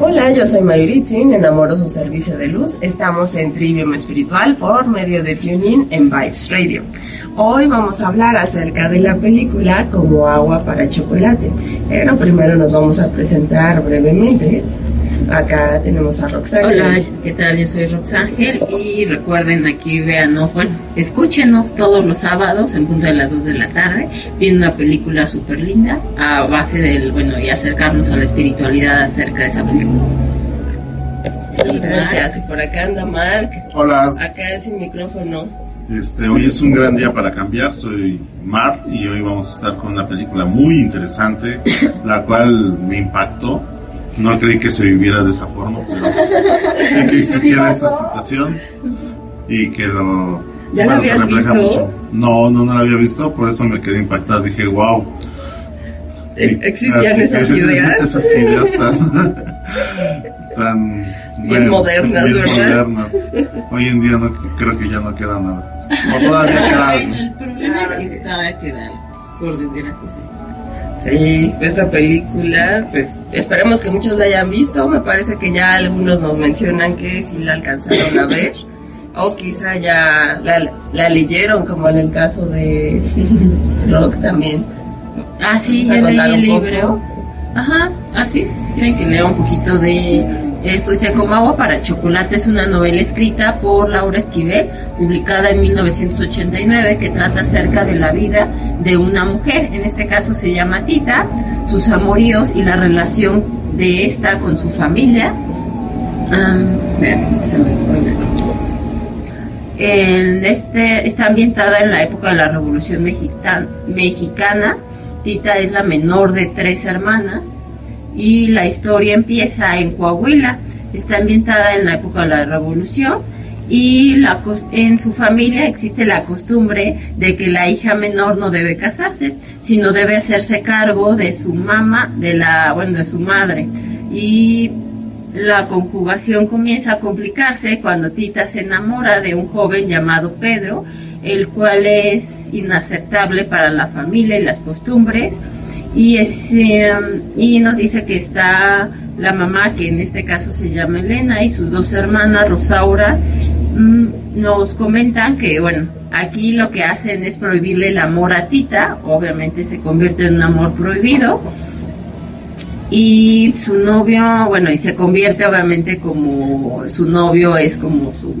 Hola, yo soy Mayuritzin, en Amoroso Servicio de Luz. Estamos en Trivium Espiritual por medio de TuneIn en Bytes Radio. Hoy vamos a hablar acerca de la película Como agua para chocolate. Pero primero nos vamos a presentar brevemente. Acá tenemos a Roxángel. Hola, ¿qué tal? Yo soy Roxángel y recuerden aquí, véanos, bueno, escúchenos todos los sábados en punto de las 2 de la tarde, viendo una película súper linda a base del, bueno, y acercarnos a la espiritualidad acerca de esa película. Gracias. Y por acá anda Mark. Hola. Acá es el micrófono. Este, hoy es un gran día para cambiar. Soy Mar y hoy vamos a estar con una película muy interesante, la cual me impactó. No creí que se viviera de esa forma, pero que existiera esa situación y que lo ¿Ya bueno, la se refleja visto? mucho. No, no, no la había visto, por eso me quedé impactado. Dije, wow. ¿E- ¿Existían esas ideas? Esas ideas tan, tan Bien modernas, bien ¿verdad? modernas. Hoy en día no creo que ya no queda nada. O todavía queda algo. El problema es que está quedando, por desgracia. Sí. Esta película, pues esperemos que muchos la hayan visto. Me parece que ya algunos nos mencionan que sí la alcanzaron a ver. O quizá ya la, la leyeron, como en el caso de Rox también. Ah, sí, ¿Vamos a ya leí el libro. Ajá, ah, sí, tienen que leer un poquito de... Como agua para chocolate es una novela escrita por Laura Esquivel, publicada en 1989, que trata acerca de la vida de una mujer, en este caso se llama Tita, sus amoríos y la relación de esta con su familia. Fue. En este, está ambientada en la época de la Revolución mexicana. Tita es la menor de tres hermanas y la historia empieza en Coahuila. Está ambientada en la época de la Revolución y la, en su familia existe la costumbre de que la hija menor no debe casarse, sino debe hacerse cargo de su mamá, de la, bueno, de su madre. Y la conjugación comienza a complicarse cuando Tita se enamora de un joven llamado Pedro, el cual es inaceptable para la familia y las costumbres. Y, es, eh, y nos dice que está la mamá, que en este caso se llama Elena, y sus dos hermanas, Rosaura, mm, nos comentan que, bueno, aquí lo que hacen es prohibirle el amor a Tita, obviamente se convierte en un amor prohibido y su novio, bueno, y se convierte obviamente como su novio es como su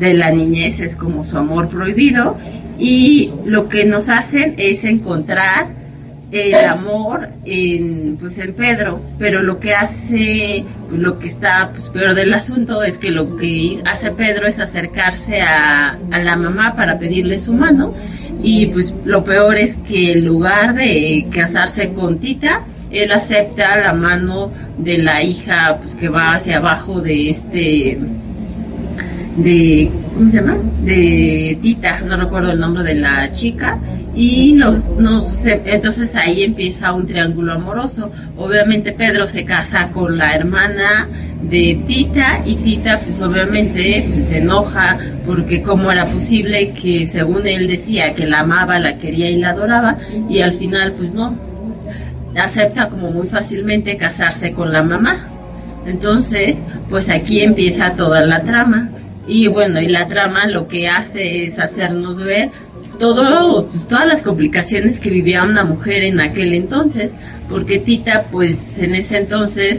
de la niñez es como su amor prohibido y lo que nos hacen es encontrar el amor en pues en Pedro, pero lo que hace lo que está pues, peor del asunto es que lo que hace Pedro es acercarse a, a la mamá para pedirle su mano y pues lo peor es que en lugar de casarse con Tita, él acepta la mano de la hija pues que va hacia abajo de este de ¿cómo se llama? de Tita, no recuerdo el nombre de la chica y los entonces ahí empieza un triángulo amoroso. Obviamente Pedro se casa con la hermana de Tita y Tita pues obviamente pues, se enoja porque cómo era posible que según él decía que la amaba, la quería y la adoraba y al final pues no, acepta como muy fácilmente casarse con la mamá. Entonces, pues aquí empieza toda la trama. Y bueno, y la trama lo que hace es hacernos ver todo, pues, todas las complicaciones que vivía una mujer en aquel entonces, porque Tita, pues en ese entonces,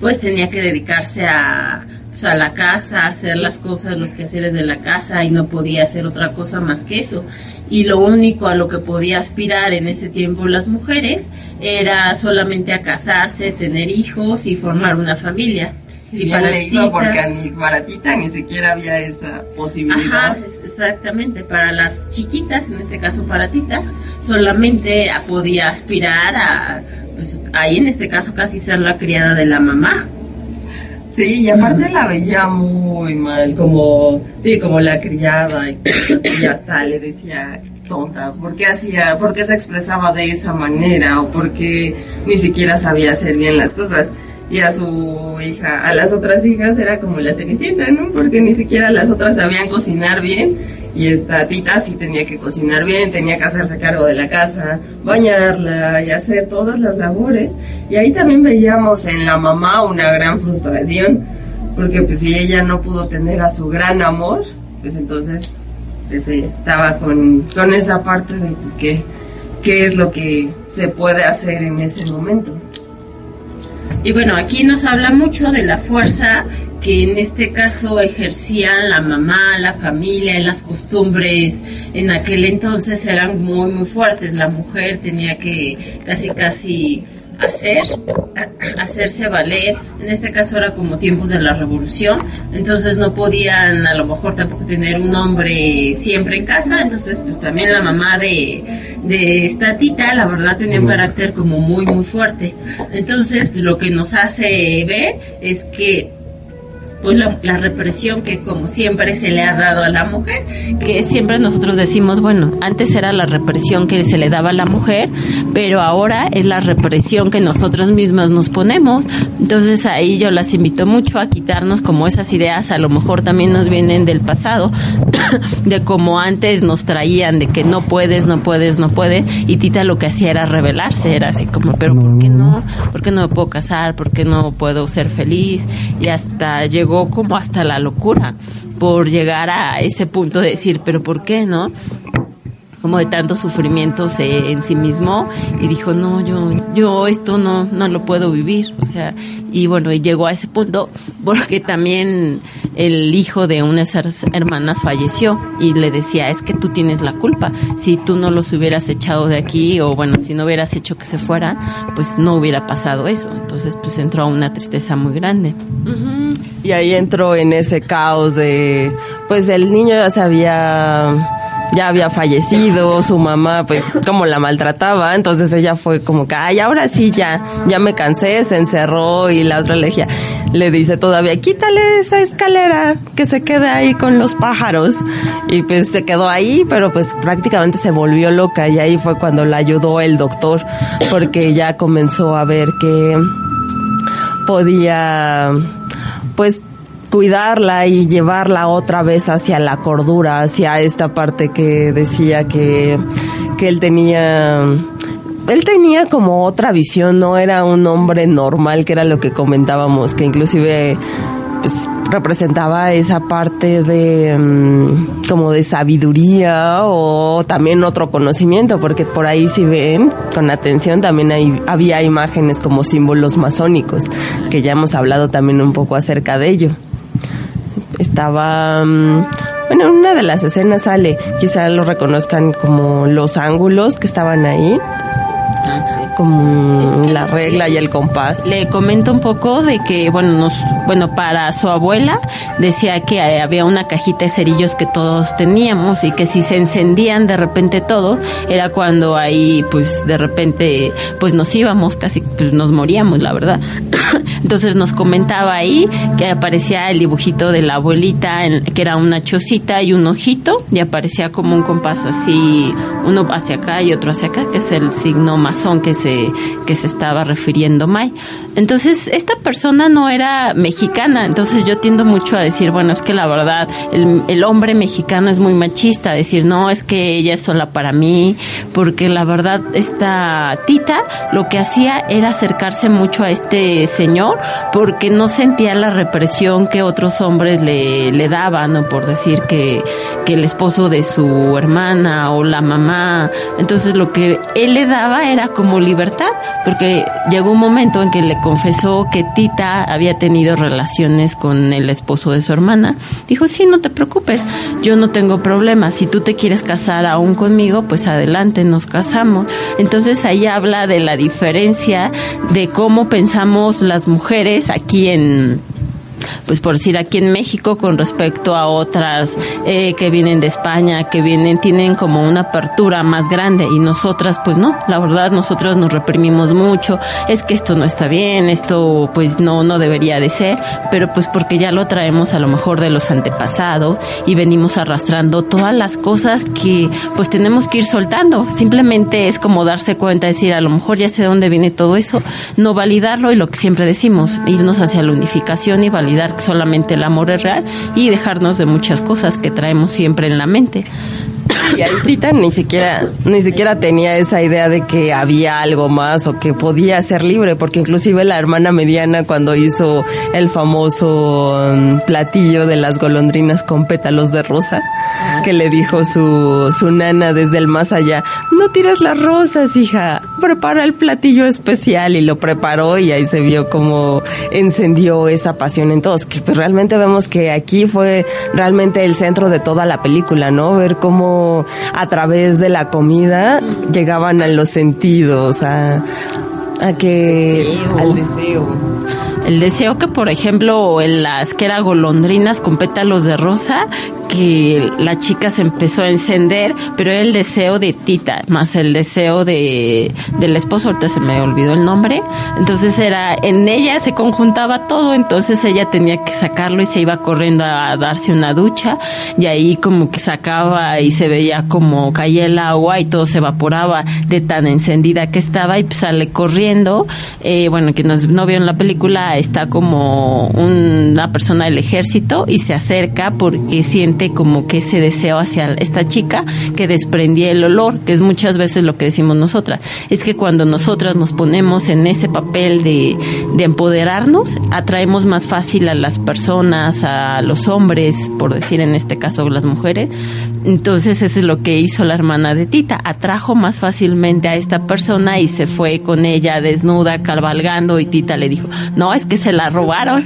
pues tenía que dedicarse a, pues, a la casa, a hacer las cosas, los quehaceres de la casa y no podía hacer otra cosa más que eso. Y lo único a lo que podía aspirar en ese tiempo las mujeres era solamente a casarse, tener hijos y formar una familia. Y bien para le iba Tita- porque ni para Tita ni siquiera había esa posibilidad. Ajá, exactamente. Para las chiquitas, en este caso para Tita, solamente a- podía aspirar a, pues ahí en este caso casi ser la criada de la mamá. Sí, y aparte la veía muy mal, como, sí, como la criada, y, y hasta le decía tonta, ¿por qué hacía, por qué se expresaba de esa manera, o por qué ni siquiera sabía hacer bien las cosas? Y a su hija, a las otras hijas era como la cenicienta, ¿no? Porque ni siquiera las otras sabían cocinar bien, y esta tita sí tenía que cocinar bien, tenía que hacerse cargo de la casa, bañarla y hacer todas las labores. Y ahí también veíamos en la mamá una gran frustración, porque pues si ella no pudo tener a su gran amor, pues entonces pues, estaba con, con esa parte de pues qué, qué es lo que se puede hacer en ese momento. Y bueno, aquí nos habla mucho de la fuerza que en este caso ejercían la mamá, la familia, las costumbres en aquel entonces eran muy muy fuertes. La mujer tenía que casi casi hacer, hacerse valer. En este caso era como tiempos de la revolución, entonces no podían a lo mejor tampoco tener un hombre siempre en casa, entonces pues también la mamá de, de esta tita, la verdad tenía un carácter como muy muy fuerte. Entonces pues, lo que nos hace ver es que pues la, represión que como siempre se le ha dado a la mujer. Que siempre nosotros decimos, bueno, antes era la represión que se le daba a la mujer, pero ahora es la represión que nosotros mismos nos ponemos. Entonces ahí yo las invito mucho a quitarnos como esas ideas, a lo mejor también nos vienen del pasado, de como antes nos traían de que no puedes, no puedes, no puedes, y Tita lo que hacía era rebelarse, era así como, pero ¿por qué no? ¿Por qué no me puedo casar? ¿Por qué no puedo ser feliz? Y hasta llegó como hasta la locura por llegar a ese punto de decir, pero ¿por qué no? Como de tanto sufrimiento en sí mismo y dijo no yo yo esto no no lo puedo vivir o sea y bueno y llegó a ese punto porque también el hijo de una de esas hermanas falleció y le decía es que tú tienes la culpa. Si tú no los hubieras echado de aquí o bueno si no hubieras hecho que se fueran pues no hubiera pasado eso entonces pues entró a una tristeza muy grande. Y ahí entró en ese caos de pues el niño ya se había ya había fallecido, su mamá pues como la maltrataba, entonces ella fue como que, ay, ahora sí ya, ya me cansé, se encerró y la otra le, le dice todavía, quítale esa escalera, que se quede ahí con los pájaros. Y pues se quedó ahí, pero pues prácticamente se volvió loca y ahí fue cuando la ayudó el doctor, porque ya comenzó a ver que podía pues cuidarla y llevarla otra vez hacia la cordura, hacia esta parte que decía que, que él tenía él tenía como otra visión, no era un hombre normal, que era lo que comentábamos, que inclusive pues, representaba esa parte de mm, como de sabiduría o también otro conocimiento, porque por ahí si ven con atención también hay, había imágenes como símbolos masónicos, que ya hemos hablado también un poco acerca de ello estaba... Mm, bueno, en una de las escenas sale, quizá lo reconozcan como los ángulos que estaban ahí. Como la regla y el compás. Le comento un poco de que, bueno, nos, bueno, para su abuela decía que había una cajita de cerillos que todos teníamos y que si se encendían de repente todo, era cuando ahí, pues, de repente, pues nos íbamos, casi pues, nos moríamos, la verdad. Entonces nos comentaba ahí que aparecía el dibujito de la abuelita, que era una chocita y un ojito, y aparecía como un compás así, uno hacia acá y otro hacia acá, que es el signo masón que se, que se estaba refiriendo May. Entonces, esta persona no era mexicana, entonces yo tiendo mucho a decir, bueno, es que la verdad, el, hombre mexicano es muy machista, decir, no, es que ella es sola para mí, porque la verdad, esta tita lo que hacía era acercarse mucho a este señor porque no sentía la represión que otros hombres le, le daban, o por decir que, que el esposo de su hermana o la mamá. Entonces lo que él le daba era como libertad, porque llegó un momento en que le confesó que Tita había tenido relaciones con el esposo de su hermana. Dijo, sí, no te preocupes, yo no tengo problema. Si tú te quieres casar aún conmigo, pues adelante, nos casamos. Entonces ahí habla de la diferencia de cómo pensamos las mujeres aquí en pues por decir aquí en México con respecto a otras eh, que vienen de España, que vienen, tienen como una apertura más grande y nosotras pues no, la verdad nosotros nos reprimimos mucho, es que esto no está bien, esto pues no, no debería de ser, pero pues porque ya lo traemos a lo mejor de los antepasados y venimos arrastrando todas las cosas que pues tenemos que ir soltando, simplemente es como darse cuenta, decir a lo mejor ya sé de dónde viene todo eso, no validarlo y lo que siempre decimos, irnos hacia la unificación y validar que solamente el amor es real y dejarnos de muchas cosas que traemos siempre en la mente. Y Tita ni siquiera, ni siquiera tenía esa idea de que había algo más o que podía ser libre, porque inclusive la hermana mediana cuando hizo el famoso um, platillo de las golondrinas con pétalos de rosa, que le dijo su, su nana desde el más allá, no tires las rosas, hija, prepara el platillo especial y lo preparó y ahí se vio como encendió esa pasión en todos, que pues realmente vemos que aquí fue realmente el centro de toda la película, ¿no? Ver cómo a través de la comida llegaban a los sentidos, a, a que al deseo. El deseo que, por ejemplo, en las que era golondrinas con pétalos de rosa, que la chica se empezó a encender, pero era el deseo de Tita, más el deseo de del esposo, ahorita se me olvidó el nombre, entonces era, en ella se conjuntaba todo, entonces ella tenía que sacarlo y se iba corriendo a darse una ducha, y ahí como que sacaba y se veía como caía el agua y todo se evaporaba de tan encendida que estaba y pues sale corriendo, eh, bueno, que nos, no vieron la película, está como una persona del ejército y se acerca porque siente como que ese deseo hacia esta chica que desprendía el olor, que es muchas veces lo que decimos nosotras. Es que cuando nosotras nos ponemos en ese papel de, de empoderarnos, atraemos más fácil a las personas, a los hombres, por decir en este caso las mujeres. Entonces eso es lo que hizo la hermana de Tita, atrajo más fácilmente a esta persona y se fue con ella desnuda, cabalgando y Tita le dijo, no, es que se la robaron.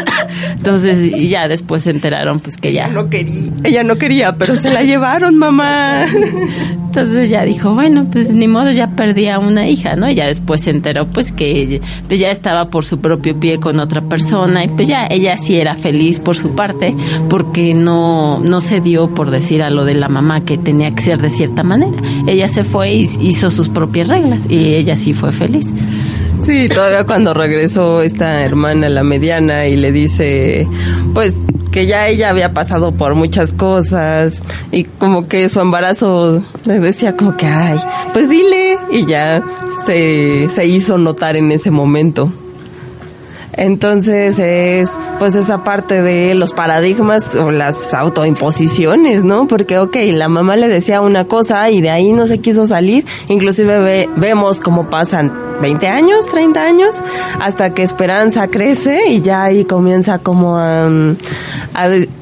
Entonces ya después se enteraron pues que ya no quería ella no quería, pero se la llevaron, mamá. Entonces ya dijo, bueno, pues ni modo, ya perdí a una hija, ¿no? Y ya después se enteró, pues que pues ya estaba por su propio pie con otra persona y pues ya ella sí era feliz por su parte porque no, no se dio por decir a lo de la mamá que tenía que ser de cierta manera. Ella se fue y hizo sus propias reglas y ella sí fue feliz. Sí, todavía cuando regresó esta hermana, la mediana, y le dice, pues que ya ella había pasado por muchas cosas y como que su embarazo le decía como que, ay, pues dile y ya se, se hizo notar en ese momento. Entonces es pues esa parte de los paradigmas o las autoimposiciones, ¿no? Porque, ok, la mamá le decía una cosa y de ahí no se quiso salir. Inclusive vemos cómo pasan 20 años, 30 años, hasta que Esperanza crece y ya ahí comienza como a,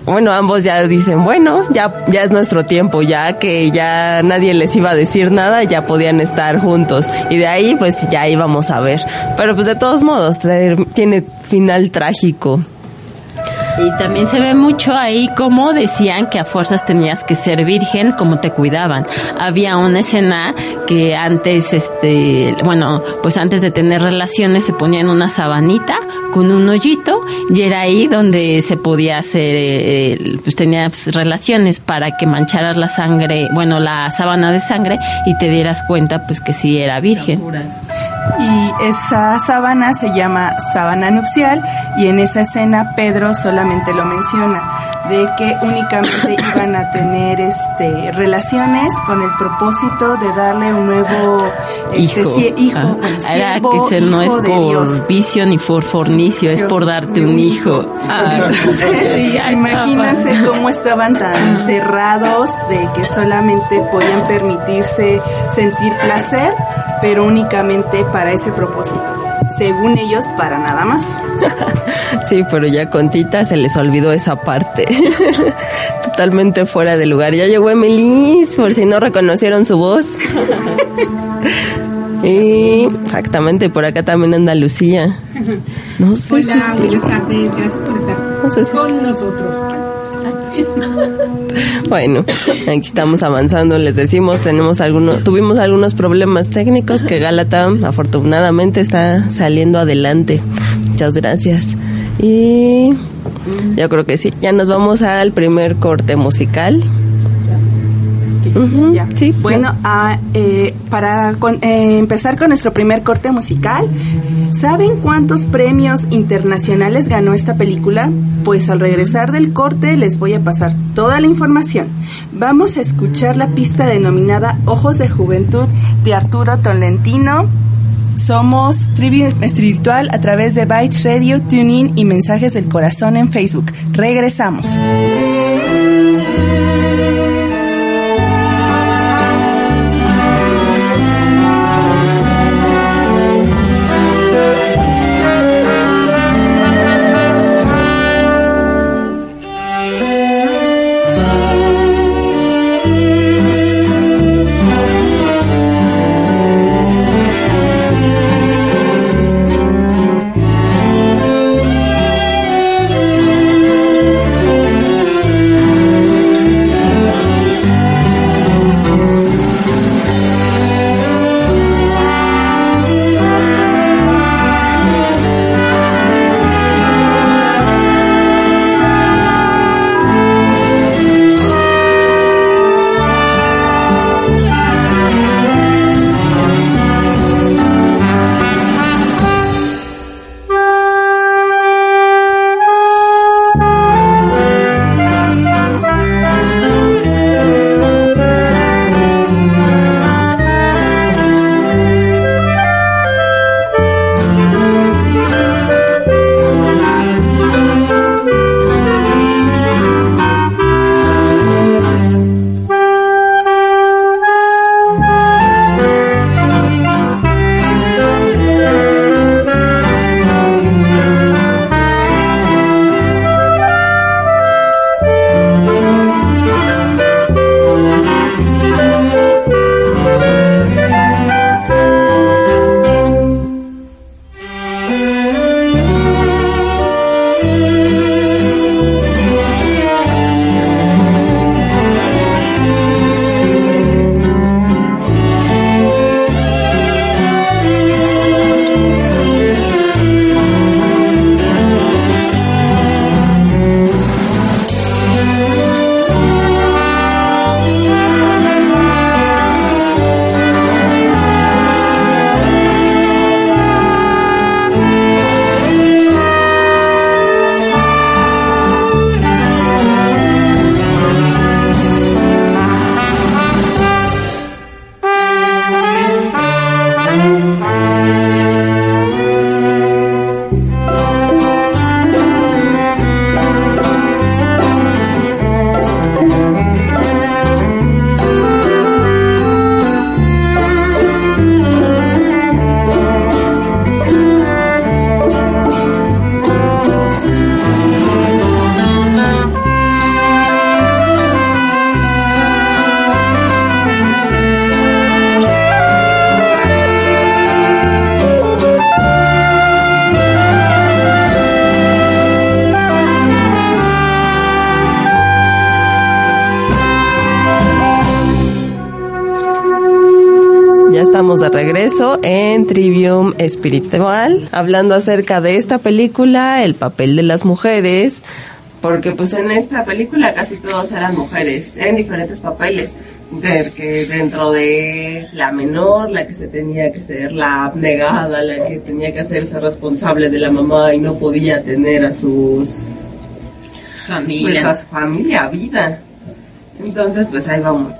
bueno, ambos ya dicen, bueno, ya, ya es nuestro tiempo, ya que ya nadie les iba a decir nada, ya podían estar juntos. Y de ahí pues ya íbamos a ver. Pero pues de todos modos, tiene final trágico. Y también se ve mucho ahí como decían que a fuerzas tenías que ser virgen, como te cuidaban. Había una escena que antes, este, bueno, pues antes de tener relaciones se ponían una sabanita con un hoyito y era ahí donde se podía hacer, eh, pues tenías relaciones para que mancharas la sangre, bueno, la sábana de sangre y te dieras cuenta pues que sí era virgen y esa sábana se llama sábana nupcial y en esa escena Pedro solamente lo menciona de que únicamente iban a tener este relaciones con el propósito de darle un nuevo este, hijo, hijo ah, que no es por vicio ni por fornicio, es por darte un hijo. Ah, imagínense cómo estaban tan cerrados de que solamente podían permitirse sentir placer pero únicamente para ese propósito. Según ellos, para nada más. sí, pero ya con Tita se les olvidó esa parte. Totalmente fuera de lugar. Ya llegó Emily, por si no reconocieron su voz. y exactamente, por acá también anda Lucía. No sé Hola, si buenas tardes, gracias por estar no sé si con nosotros. Bueno, aquí estamos avanzando, les decimos, tenemos algunos, tuvimos algunos problemas técnicos que Galata afortunadamente está saliendo adelante. Muchas gracias. Y yo creo que sí. Ya nos vamos al primer corte musical. Ya. Sí, Bueno, ah, eh, para con- eh, empezar con nuestro primer corte musical, ¿saben cuántos premios internacionales ganó esta película? Pues al regresar del corte les voy a pasar toda la información. Vamos a escuchar la pista denominada Ojos de Juventud de Arturo Tolentino. Somos Trivium Espiritual a través de Bytes Radio, TuneIn y Mensajes del Corazón en Facebook. Regresamos. Trivium Espiritual, hablando acerca de esta película, el papel de las mujeres. Porque pues en esta película casi todos eran mujeres, en diferentes papeles. De, que dentro de la menor, la que se tenía que ser la abnegada, la que tenía que hacerse responsable de la mamá y no podía tener a sus pues familia. a su familia, vida. Entonces, pues ahí vamos.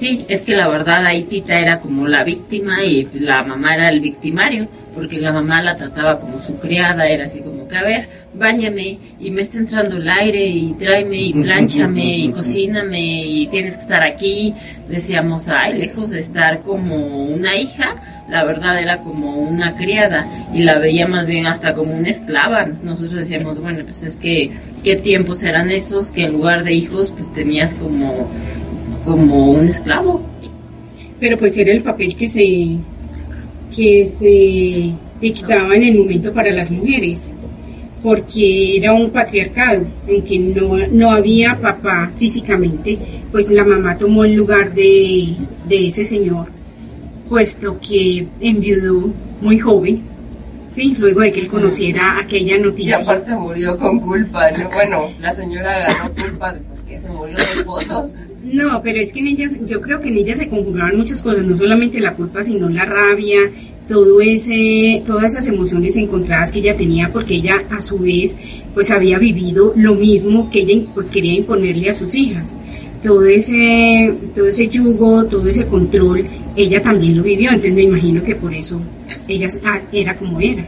Sí, es que la verdad ahí Tita era como la víctima y la mamá era el victimario, porque la mamá la trataba como su criada, era así como que, a ver, báñame y me está entrando el aire y tráeme y plánchame y cocíname y tienes que estar aquí. Decíamos, ay, lejos de estar como una hija, la verdad era como una criada y la veía más bien hasta como una esclava. Nosotros decíamos, bueno, pues es que, ¿qué tiempos eran esos que en lugar de hijos pues tenías como como un esclavo. Pero pues era el papel que se que se dictaba en el momento para las mujeres, porque era un patriarcado, aunque no, no había papá físicamente, pues la mamá tomó el lugar de, de ese señor, puesto que enviudó muy joven Sí, luego de que él conociera aquella Y noticia. aparte murió con culpa, ¿no? Bueno, la señora agarró culpa de por qué se murió su esposo. No, pero es que en ella, yo creo que en ella se conjugaban muchas cosas, no solamente la culpa, sino la rabia, todo ese, todas esas emociones encontradas que ella tenía, porque ella a su vez, pues había vivido lo mismo que ella pues, quería imponerle a sus hijas. Todo ese, todo ese yugo, todo ese control, ella también lo vivió, entonces me imagino que por eso ella ah, era como era.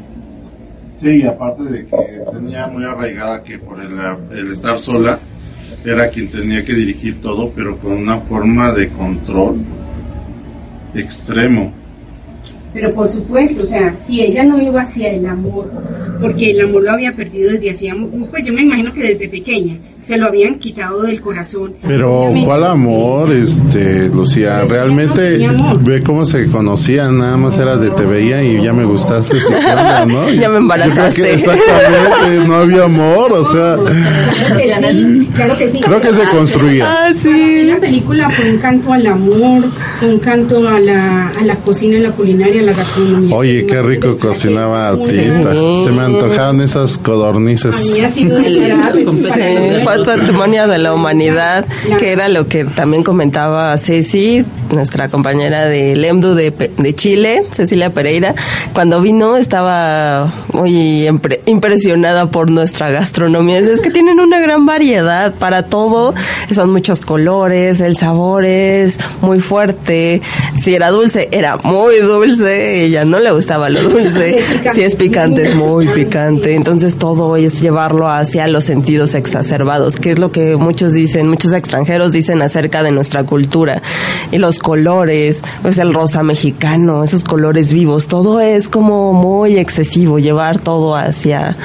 Sí, aparte de que tenía muy arraigada que por el, el estar sola era quien tenía que dirigir todo, pero con una forma de control extremo. Pero por supuesto, o sea, si ella no iba hacia el amor, porque el amor lo había perdido desde hacía, pues yo me imagino que desde pequeña, se lo habían quitado del corazón. Pero ¿cuál amor, este, Lucía? Realmente no ve cómo se conocían, nada más era de te veía y ya me gustaste, ¿qué onda, ¿no? Ya me embarazaste. Exactamente, no había amor, o sea, Claro que sí, claro que sí. creo que se construía. Ah, sí. La película fue un canto al amor, un canto a la, a la cocina, a la culinaria, a la gastronomía. Oye, qué rico cocinaba Tita. Se me antojaban esas codornices. Había sido declarada Patrimonio de la humanidad, que era lo que también comentaba Ceci, nuestra compañera de LEMDU de, de Chile, Cecilia Pereira. Cuando vino estaba muy impre- impresionada por nuestra gastronomía. Es que tienen una gran variedad para todo, son muchos colores, el sabor es muy fuerte. Si era dulce, era muy dulce, ella no le gustaba lo dulce. Si es picante, es muy picante. Entonces todo es llevarlo hacia los sentidos exacerbados, que es lo que muchos dicen, muchos extranjeros dicen acerca de nuestra cultura. Y los colores, pues el rosa mexicano, esos colores vivos, todo es como muy excesivo, llevar todo hacia,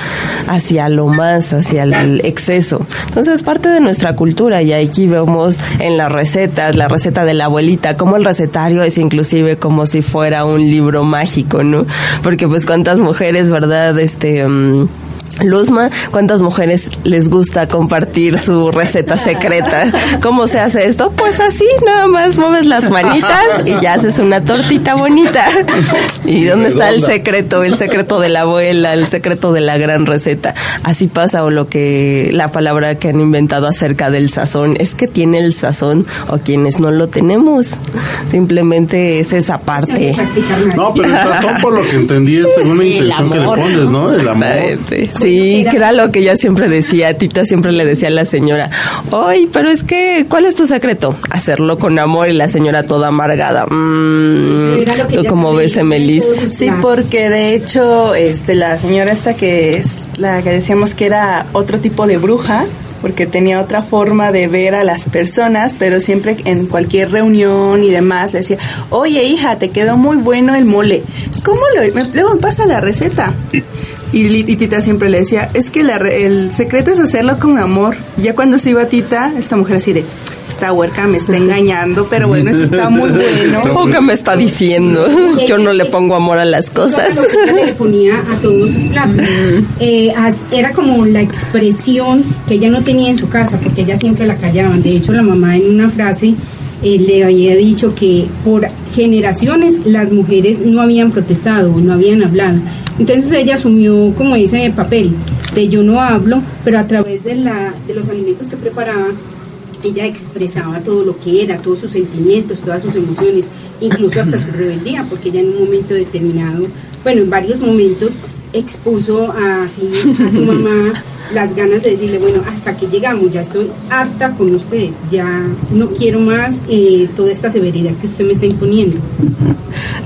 hacia lo más, hacia el exceso. Entonces es parte de nuestra cultura y aquí vemos en las recetas, la receta de la abuelita, como el recetario es inclusive como si fuera un libro mágico, ¿no? Porque pues cuántas mujeres, ¿verdad? Este... mm, Luzma, ¿cuántas mujeres les gusta compartir su receta secreta? ¿Cómo se hace esto? Pues así, nada más mueves las manitas y ya haces una tortita bonita. ¿Y dónde está el secreto? El secreto de la abuela, el secreto de la gran receta. Así pasa o lo que la palabra que han inventado acerca del sazón es que tiene el sazón o quienes no lo tenemos. Simplemente es esa parte. No, pero el sazón, por lo que entendí, es según la El intención que le pones, ¿no? El amor. Exactamente. Sí, que era lo que ella siempre decía. Tita siempre le decía a la señora, oye, pero es que, ¿cuál es tu secreto? Hacerlo con amor y la señora toda amargada. Mm, Era lo que ¿Tú ella cómo hacía ves, en Emelis? Sí, porque de hecho, este, la señora esta que es la que decíamos que era otro tipo de bruja, porque tenía otra forma de ver a las personas, pero siempre en cualquier reunión y demás le decía, oye hija, te quedó muy bueno el mole. ¿Cómo lo, me, luego me pasa la receta? Y, y Tita siempre le decía, es que la re- el secreto es hacerlo con amor. Ya cuando se iba Tita, esta mujer así de, esta huerca me está engañando, pero bueno, esto está muy bueno. ¿Cómo que me está diciendo? Yo no le pongo amor a las cosas. Eso lo que le ponía a todos sus platos. Eh, era como la expresión que ella no tenía en su casa, porque ella siempre la callaban. De hecho, la mamá en una frase eh, le había dicho que por generaciones las mujeres no habían protestado, no habían hablado. Entonces ella asumió como ese papel de yo no hablo, pero a través de, la, de los alimentos que preparaba, ella expresaba todo lo que era, todos sus sentimientos, todas sus emociones, incluso hasta su rebeldía, porque ella en un momento determinado, bueno, en varios momentos expuso así a su mamá las ganas de decirle, bueno, hasta que llegamos, ya estoy harta con usted, ya no quiero más eh, toda esta severidad que usted me está imponiendo.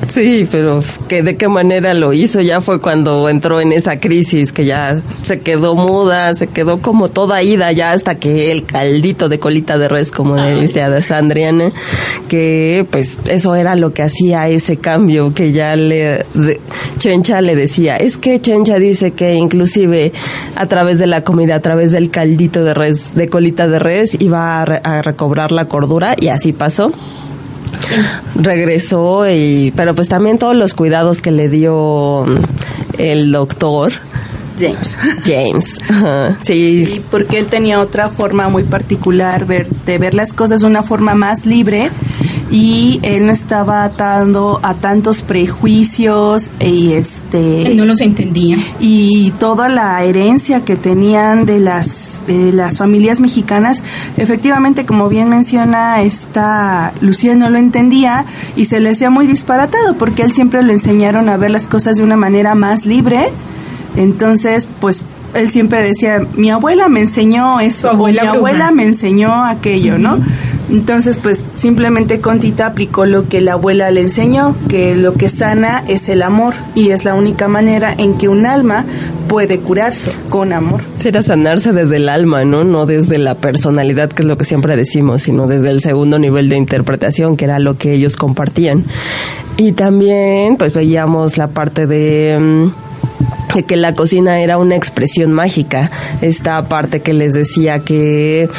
Sí, pero que de qué manera lo hizo ya fue cuando entró en esa crisis que ya se quedó muda, se quedó como toda ida ya hasta que el caldito de colita de res como decía de Sandriana, que pues eso era lo que hacía ese cambio que ya le de- Chencha le decía, es que Chencha dice que inclusive a través de la comida, a través del caldito de res, de colita de res iba a, re- a recobrar la cordura y así pasó. Regresó y pero pues también todos los cuidados que le dio mm, el doctor. James. James sí, Sí, porque él tenía otra forma muy particular ver, de ver las cosas de una forma más libre y él no estaba atando a tantos prejuicios y este Él no los entendía. y toda la herencia que tenían de las de las familias mexicanas efectivamente como bien menciona esta Lucía no lo entendía y se le hacía muy disparatado porque él siempre le enseñaron a ver las cosas de una manera más libre. Entonces pues él siempre decía mi abuela me enseñó eso abuela mi abuela me enseñó aquello no entonces pues simplemente Contita aplicó lo que la abuela le enseñó que lo que sana es el amor y es la única manera en que un alma puede curarse con amor Era sanarse desde el alma, ¿no? No desde la personalidad, que es lo que siempre decimos, sino desde el segundo nivel de interpretación, que era lo que ellos compartían. Y también, pues veíamos la parte de... mm, de que la cocina era una expresión mágica, esta parte que les decía que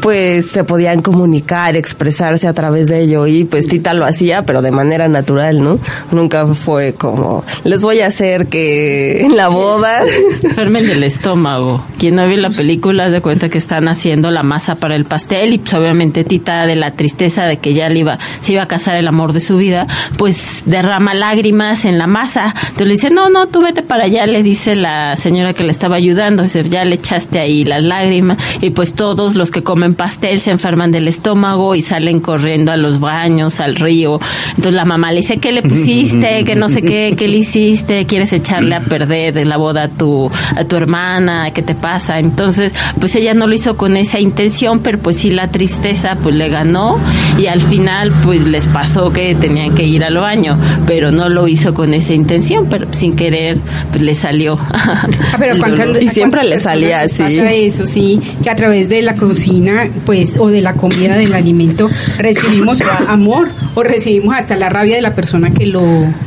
pues se podían comunicar, expresarse a través de ello y pues Tita lo hacía pero de manera natural, ¿no? Nunca fue como les voy a hacer que en la boda Enfermen del estómago. Quien no vio la película se cuenta que están haciendo la masa para el pastel y pues obviamente Tita de la tristeza de que ya le iba, se iba a casar el amor de su vida, pues derrama lágrimas en la masa. Entonces le dice, no, no, tú vete para allá, le dice la señora que le estaba ayudando, dice, ya le echaste ahí las lágrimas y pues todos los que comen pastel se enferman del estómago y salen corriendo a los baños, al río. Entonces la mamá le dice, ¿qué le pusiste? Que no sé qué, ¿qué le hiciste? ¿Quieres echarle a perder de la boda a tu, a tu hermana? ¿Qué te pasa? Entonces, pues ella no lo hizo con esa intención, pero pues sí la tristeza pues le ganó y al final pues les pasó que tenían que ir al baño, pero no lo hizo con esa intención, pero sin querer pues le salió. Ah, pero el ¿cuántas- dolor. Y siempre le salía así. eso, sí, que a través de la cocina, pues, o de la comida, del alimento, recibimos amor o recibimos hasta la rabia de la persona que lo.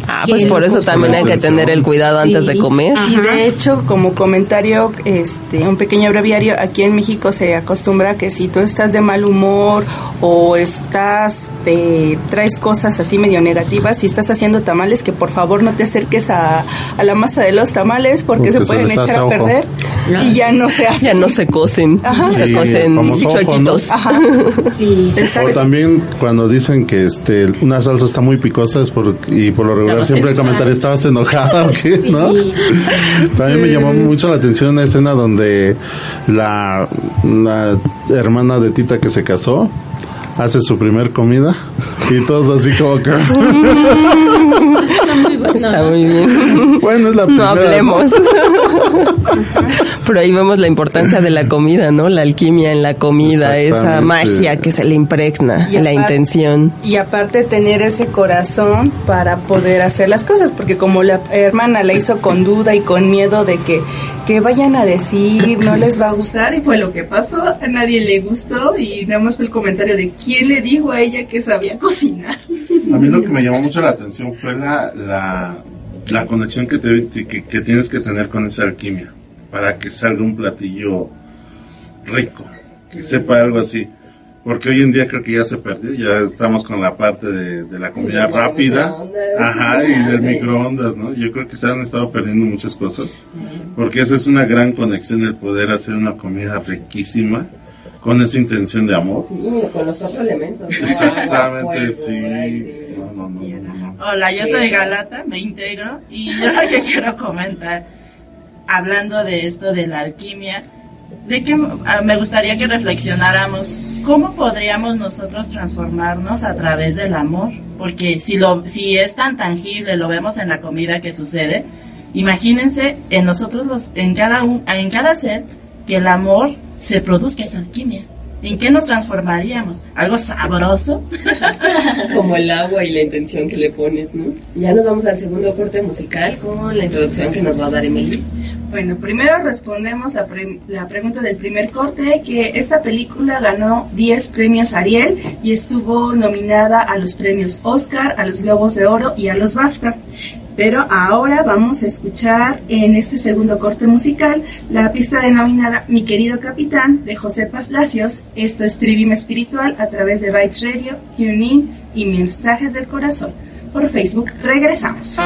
Ah, que pues por eso también hay que tener el cuidado antes de comer. Y de hecho, como comentario, este, un pequeño breviario, aquí en México se acostumbra que si tú estás de mal humor o estás, te traes cosas así medio negativas, si estás haciendo tamales, que por favor no te acerques a, a la masa de los tamales porque, Porque se se pueden echar a ojo. perder y ya no se hace. Ya no se cocen, Ajá. se cocen ¿no? Ajá. Sí. O también cuando dicen que este una salsa está muy picosa es por, y por lo regular siempre el comentario estabas enojada o qué, Sí. ¿no? También me llamó mucho la atención una escena donde la, la hermana de Tita que se casó hace su primer comida y todos así como que Está muy bien. bueno es la No primera hablemos. Pero ahí vemos la importancia de la comida, ¿no? La alquimia en la comida, esa magia que se le impregna, Y la aparte- intención. Y aparte tener ese corazón para poder hacer las cosas, porque como la hermana la hizo con duda y con miedo de que, que vayan a decir, no les va a gustar. gustar y fue lo que pasó. A nadie le gustó y nada más fue el comentario de quién le dijo a ella que sabía cocinar. A mí lo que me llamó mucho la atención fue la, la, la conexión que, te- que, que tienes que tener con esa alquimia para que salga un platillo rico, que sepa algo así. Porque hoy en día creo que ya se perdió, ya estamos con la parte de, de la comida rápida, ajá, y del microondas, ¿no? Yo creo que se han estado perdiendo muchas cosas, porque esa es una gran conexión el poder hacer una comida riquísima con esa intención de amor. Sí, con los cuatro elementos. ¿no? Exactamente, sí. aire, No, no, no, no, no. Hola, yo soy Galata, me integro y yo lo que quiero comentar, hablando de esto de la alquimia, de que ah, me gustaría que reflexionáramos cómo podríamos nosotros transformarnos a través del amor, porque si lo si es tan tangible, lo vemos en la comida que sucede, imagínense en nosotros los en cada un, en cada ser que el amor se produzca esa alquimia. ¿En qué nos transformaríamos? ¿Algo sabroso? Como el agua y la intención que le pones, ¿no? Ya nos vamos al segundo corte musical con la introducción que nos va a dar Emily. Bueno, primero respondemos la, pre- la pregunta del primer corte, que esta película ganó 10 premios Ariel y estuvo nominada a los premios Oscar, a los Globos de Oro y a los BAFTA. Pero ahora vamos a escuchar en este segundo corte musical la pista denominada Mi querido capitán de José Palacios. Esto es Trivium Espiritual a través de Bytes Radio, TuneIn y Mensajes del Corazón. Por Facebook regresamos.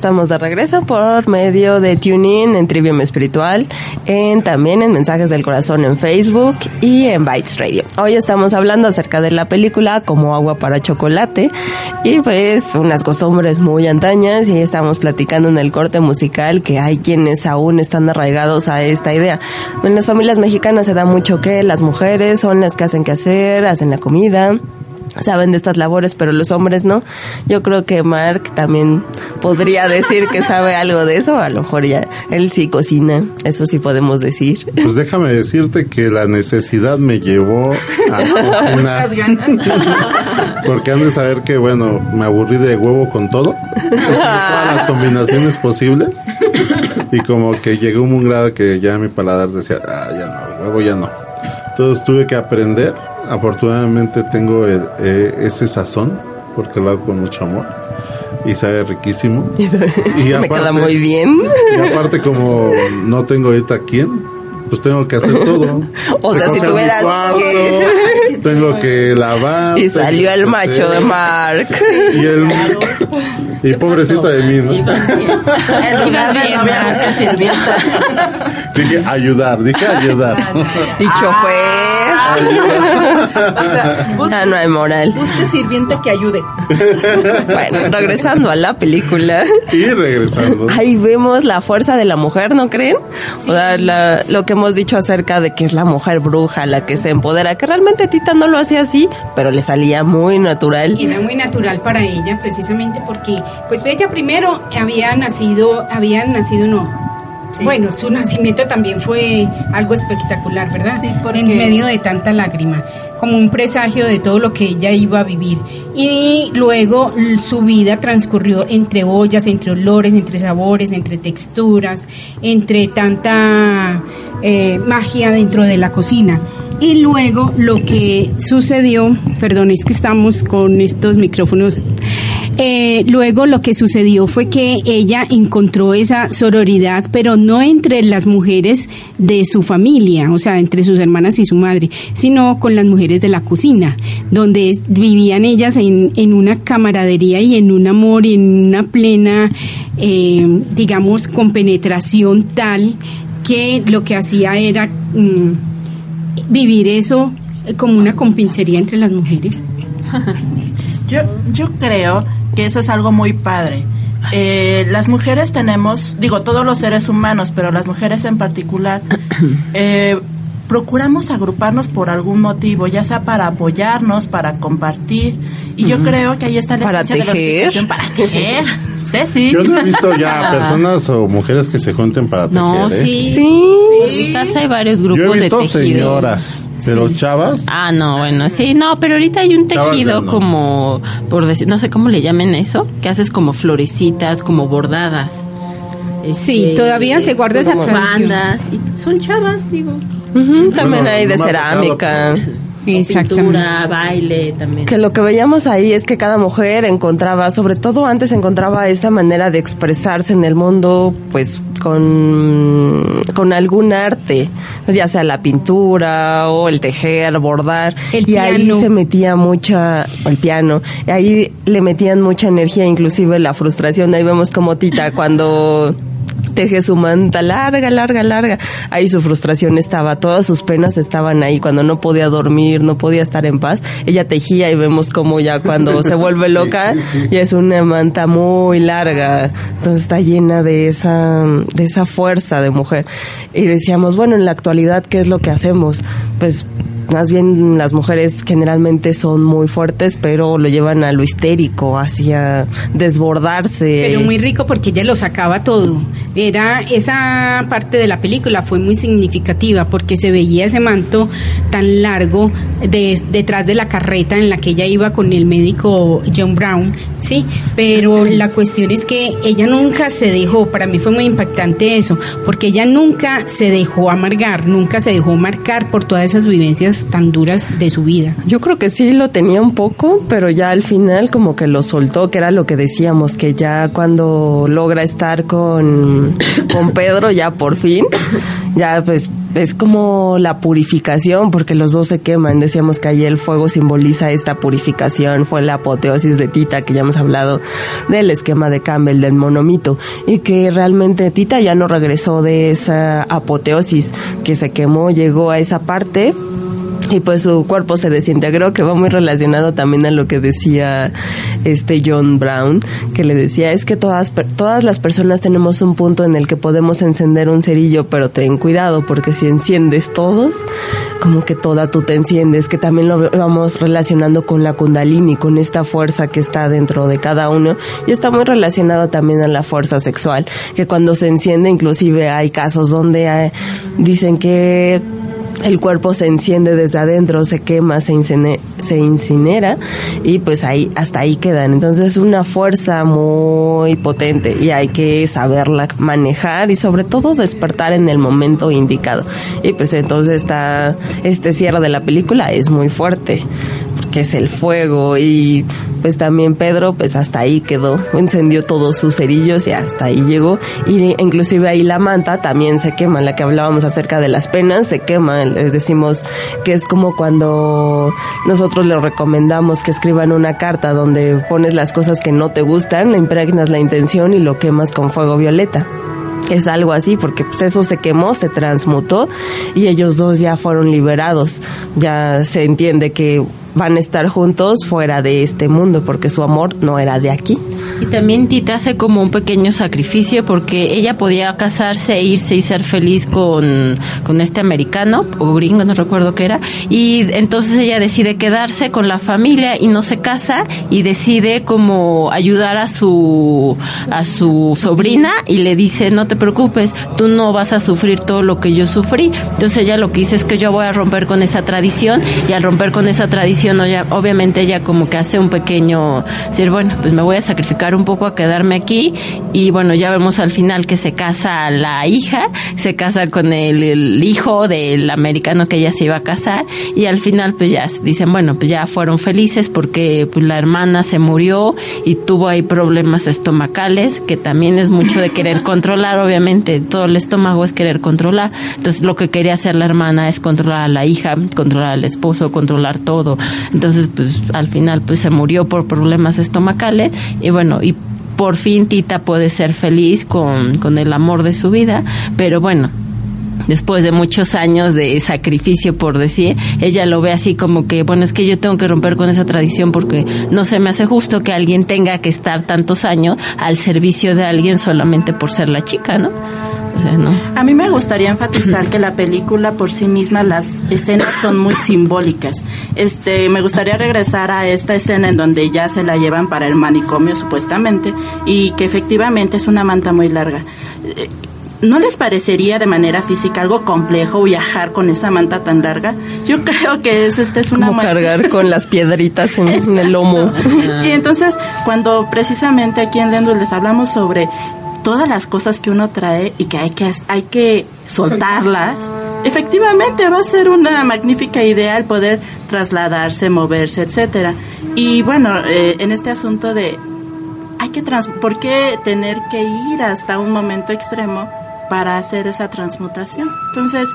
Estamos de regreso por medio de TuneIn en Trivium Espiritual, en también en Mensajes del Corazón en Facebook y en Bytes Radio. Hoy estamos hablando acerca de la película Como agua para chocolate y pues unas costumbres muy antañas y estamos platicando en el corte musical que hay quienes aún están arraigados a esta idea. En las familias mexicanas se da mucho que las mujeres son las que hacen que hacer, hacen la comida, saben de estas labores, pero los hombres no. Yo creo que Mark también podría decir que sabe algo de eso, a lo mejor ya él sí cocina, eso sí podemos decir. Pues déjame decirte que la necesidad me llevó a cocinar. Porque han de saber que, bueno, me aburrí de huevo con todo, todas las combinaciones posibles, y como que llegó un grado que ya mi paladar decía, ah, ya no, huevo ya no. Entonces tuve que aprender afortunadamente tengo el- eh, ese sazón porque lo hago con mucho amor y sabe riquísimo. Y Me queda aparte- muy bien. Y aparte como no tengo ahorita quién, pues tengo que hacer todo. O sea, si tuvieras cuarto, que- tengo que lavar. Y salió el macho de Mark. Y el y pobrecito de mí, ¿no? En lugar de novia busca sirvienta. Dije ayudar, dije ayudar. Y chofer. O sea, busque, Ah, no hay moral. busque sirviente que ayude. Bueno, regresando a la película. Y regresando. Ahí vemos la fuerza de la mujer, ¿no creen? O sea, la- lo que hemos dicho acerca de que es la mujer bruja la que se empodera, que realmente Tita no lo hacía así, pero le salía muy natural. Era muy natural para ella, precisamente porque, pues ella primero había nacido, había nacido no. Bueno, su nacimiento también fue algo espectacular, ¿verdad? Sí, porque- En medio de tanta lágrima, como un presagio de todo lo que ella iba a vivir. Y luego su vida transcurrió entre ollas, entre olores, entre sabores, entre texturas, entre tanta eh, magia dentro de la cocina. Y luego lo que sucedió, perdón, es que estamos con estos micrófonos. Eh, luego lo que sucedió fue que ella encontró esa sororidad, pero no entre las mujeres de su familia, o sea, entre sus hermanas y su madre, sino con las mujeres de la cocina, donde vivían ellas en, una camaradería y en un amor y en una plena, eh, digamos, compenetración tal que lo que hacía era mm, vivir eso como una compinchería entre las mujeres. Yo, yo creo que eso es algo muy padre. Eh, las mujeres tenemos, digo, todos los seres humanos, pero las mujeres en particular, eh, procuramos agruparnos por algún motivo, ya sea para apoyarnos, para compartir. Y yo creo que ahí está la Para esencia de la tejer. organización, para tejer. Ceci. Yo no he visto ya personas o mujeres que se junten para tejer, No, ¿eh? sí. Sí. En mi casa hay varios grupos Yo he de visto tejido. señoras, pero chavas, Ah, no, bueno, sí, no, pero ahorita hay un tejido no. como, por decir, no sé cómo le llamen eso, que haces como florecitas, como bordadas. Sí, Este, todavía se guarda esa como tradición. bandas, y son chavas, digo. Ujú, también Bueno, hay de cerámica. Pintura, baile también. Que lo que veíamos ahí es que cada mujer encontraba, sobre todo antes encontraba esa manera de expresarse en el mundo, pues con, con algún arte, ya sea la pintura o el tejer, bordar. El y ahí piano. se metía mucha, el piano, y ahí le metían mucha energía, inclusive la frustración. Ahí vemos como Tita cuando teje su manta larga, larga, larga. Ahí su frustración estaba, todas sus penas estaban ahí. Cuando no podía dormir, no podía estar en paz, ella tejía y vemos como ya cuando se vuelve loca, ya es una manta muy larga. Entonces está llena de esa, de esa fuerza de mujer. Y decíamos, bueno, en la actualidad, ¿qué es lo que hacemos? Pues más bien las mujeres generalmente son muy fuertes, pero lo llevan a lo histérico, hacia desbordarse. Pero muy rico porque ella lo sacaba todo. Era esa parte de la película fue muy significativa porque se veía ese manto tan largo de- detrás de la carreta en la que ella iba con el médico John Brown, sí. Pero la cuestión es que ella nunca se dejó. Para mí fue muy impactante eso porque ella nunca se dejó amargar, nunca se dejó marcar por todas esas vivencias tan duras de su vida. Yo creo que sí lo tenía un poco, pero ya al final como que lo soltó, que era lo que decíamos, que ya cuando logra estar con, con Pedro, ya por fin, ya pues es como la purificación, porque los dos se queman. Decíamos que ahí el fuego simboliza esta purificación, fue la apoteosis de Tita, que ya hemos hablado del esquema de Campbell, del monomito, y que realmente Tita ya no regresó de esa apoteosis, que se quemó, llegó a esa parte y pues su cuerpo se desintegró, que va muy relacionado también a lo que decía este John Brown, que le decía, es que todas, todas las personas tenemos un punto en el que podemos encender un cerillo, pero ten cuidado, porque si enciendes todos, como que toda tú te enciendes, que también lo vamos relacionando con la kundalini, con esta fuerza que está dentro de cada uno, y está muy relacionado también a la fuerza sexual, que cuando se enciende, inclusive hay casos donde hay, dicen que el cuerpo se enciende desde adentro, se quema, se, se incinera y pues ahí hasta ahí quedan. Entonces es una fuerza muy potente y hay que saberla manejar y sobre todo despertar en el momento indicado. Y pues entonces está este cierre de la película es muy fuerte que es el fuego y pues también Pedro pues hasta ahí quedó, encendió todos sus cerillos y hasta ahí llegó. Y inclusive ahí la manta también se quema, la que hablábamos acerca de las penas se quema, les decimos que es como cuando nosotros les recomendamos que escriban una carta donde pones las cosas que no te gustan, impregnas la intención y lo quemas con fuego violeta. Es algo así, porque pues eso se quemó, se transmutó y ellos dos ya fueron liberados. Ya se entiende que van a estar juntos fuera de este mundo porque su amor no era de aquí. Y también Tita hace como un pequeño sacrificio porque ella podía casarse, e irse y ser feliz con, con este americano o gringo, no recuerdo qué era. Y entonces ella decide quedarse con la familia y no se casa y decide como ayudar a su, a su sobrina y le dice, no te preocupes, tú no vas a sufrir todo lo que yo sufrí. Entonces ella lo que dice es que yo voy a romper con esa tradición y al romper con esa tradición obviamente ella como que hace un pequeño, decir, bueno, pues me voy a sacrificar un poco a quedarme aquí y bueno, ya vemos al final que se casa la hija, se casa con el, hijo del americano que ella se iba a casar y al final pues ya dicen, bueno, pues ya fueron felices porque pues la hermana se murió y tuvo ahí problemas estomacales, que también es mucho de querer controlar, obviamente todo el estómago es querer controlar, entonces lo que quería hacer la hermana es controlar a la hija, controlar al esposo, controlar todo, entonces, pues al final pues se murió por problemas estomacales y bueno, y por fin Tita puede ser feliz con, con el amor de su vida, pero bueno, después de muchos años de sacrificio, por decir, ella lo ve así como que, bueno, es que yo tengo que romper con esa tradición porque no se me hace justo que alguien tenga que estar tantos años al servicio de alguien solamente por ser la chica, ¿no? A mí me gustaría enfatizar que la película por sí misma, las escenas son muy simbólicas. Este, me gustaría regresar a esta escena en donde ya se la llevan para el manicomio supuestamente y que efectivamente es una manta muy larga. Eh, ¿No les parecería de manera física algo complejo viajar con esa manta tan larga? Yo creo que es, este es una... Como cargar con las piedritas en, el lomo. Y entonces, cuando precisamente aquí en Lendul les hablamos sobre todas las cosas que uno trae y que hay que, hay que soltarlas, efectivamente va a ser una magnífica idea el poder trasladarse, moverse, etcétera. Y bueno, eh, en este asunto de hay que trans ¿por qué tener que ir hasta un momento extremo para hacer esa transmutación? Entonces,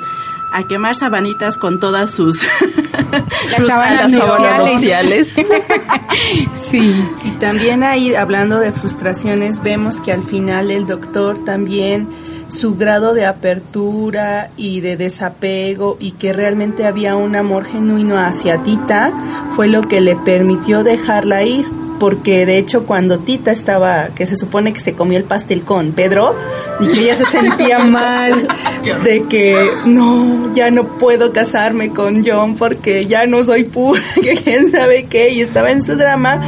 a quemar sabanitas con todas sus las sábanas nupciales. sí. Y también ahí hablando de frustraciones vemos que al final el doctor también su grado de apertura y de desapego y que realmente había un amor genuino hacia Tita fue lo que le permitió dejarla ir porque de hecho cuando Tita estaba, que se supone que se comió el pastel con Pedro, y que ella se sentía mal de que no, ya no puedo casarme con John porque ya no soy pura, que quién sabe qué, y estaba en su drama,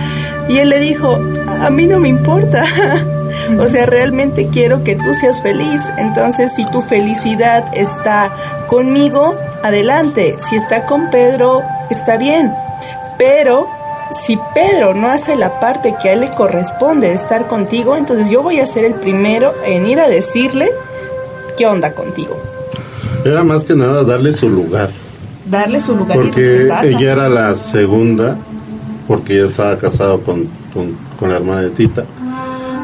y él le dijo, a mí no me importa. O sea, realmente quiero que tú seas feliz. Entonces, si tu felicidad está conmigo, adelante. Si está con Pedro, está bien. Pero si Pedro no hace la parte que a él le corresponde de estar contigo, entonces yo voy a ser el primero en ir a decirle qué onda contigo. Era más que nada darle su lugar. Darle su lugar. Porque ella era la segunda, porque ella estaba casado con, con, la hermana de Tita.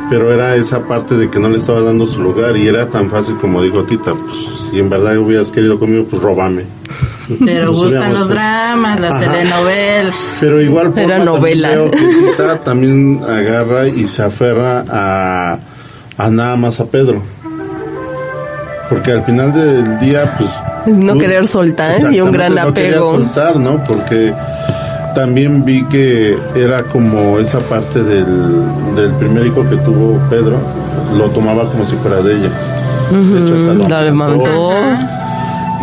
Pero era esa parte de que no le estaba dando su lugar y era tan fácil como dijo Tita, pues si en verdad hubieras querido conmigo, pues róbame. Pero Nos gustan los dramas, las Ajá. telenovelas. Pero igual también novela. veo que Tita también agarra y se aferra a, a nada más a Pedro. Porque al final del día, pues... Es no tú- querer soltar y un gran Exactamente, no apego. soltar, ¿no? Porque también vi que era como esa parte del, del primer hijo que tuvo Pedro, lo tomaba como si fuera de ella. De hecho, hasta lo levantó.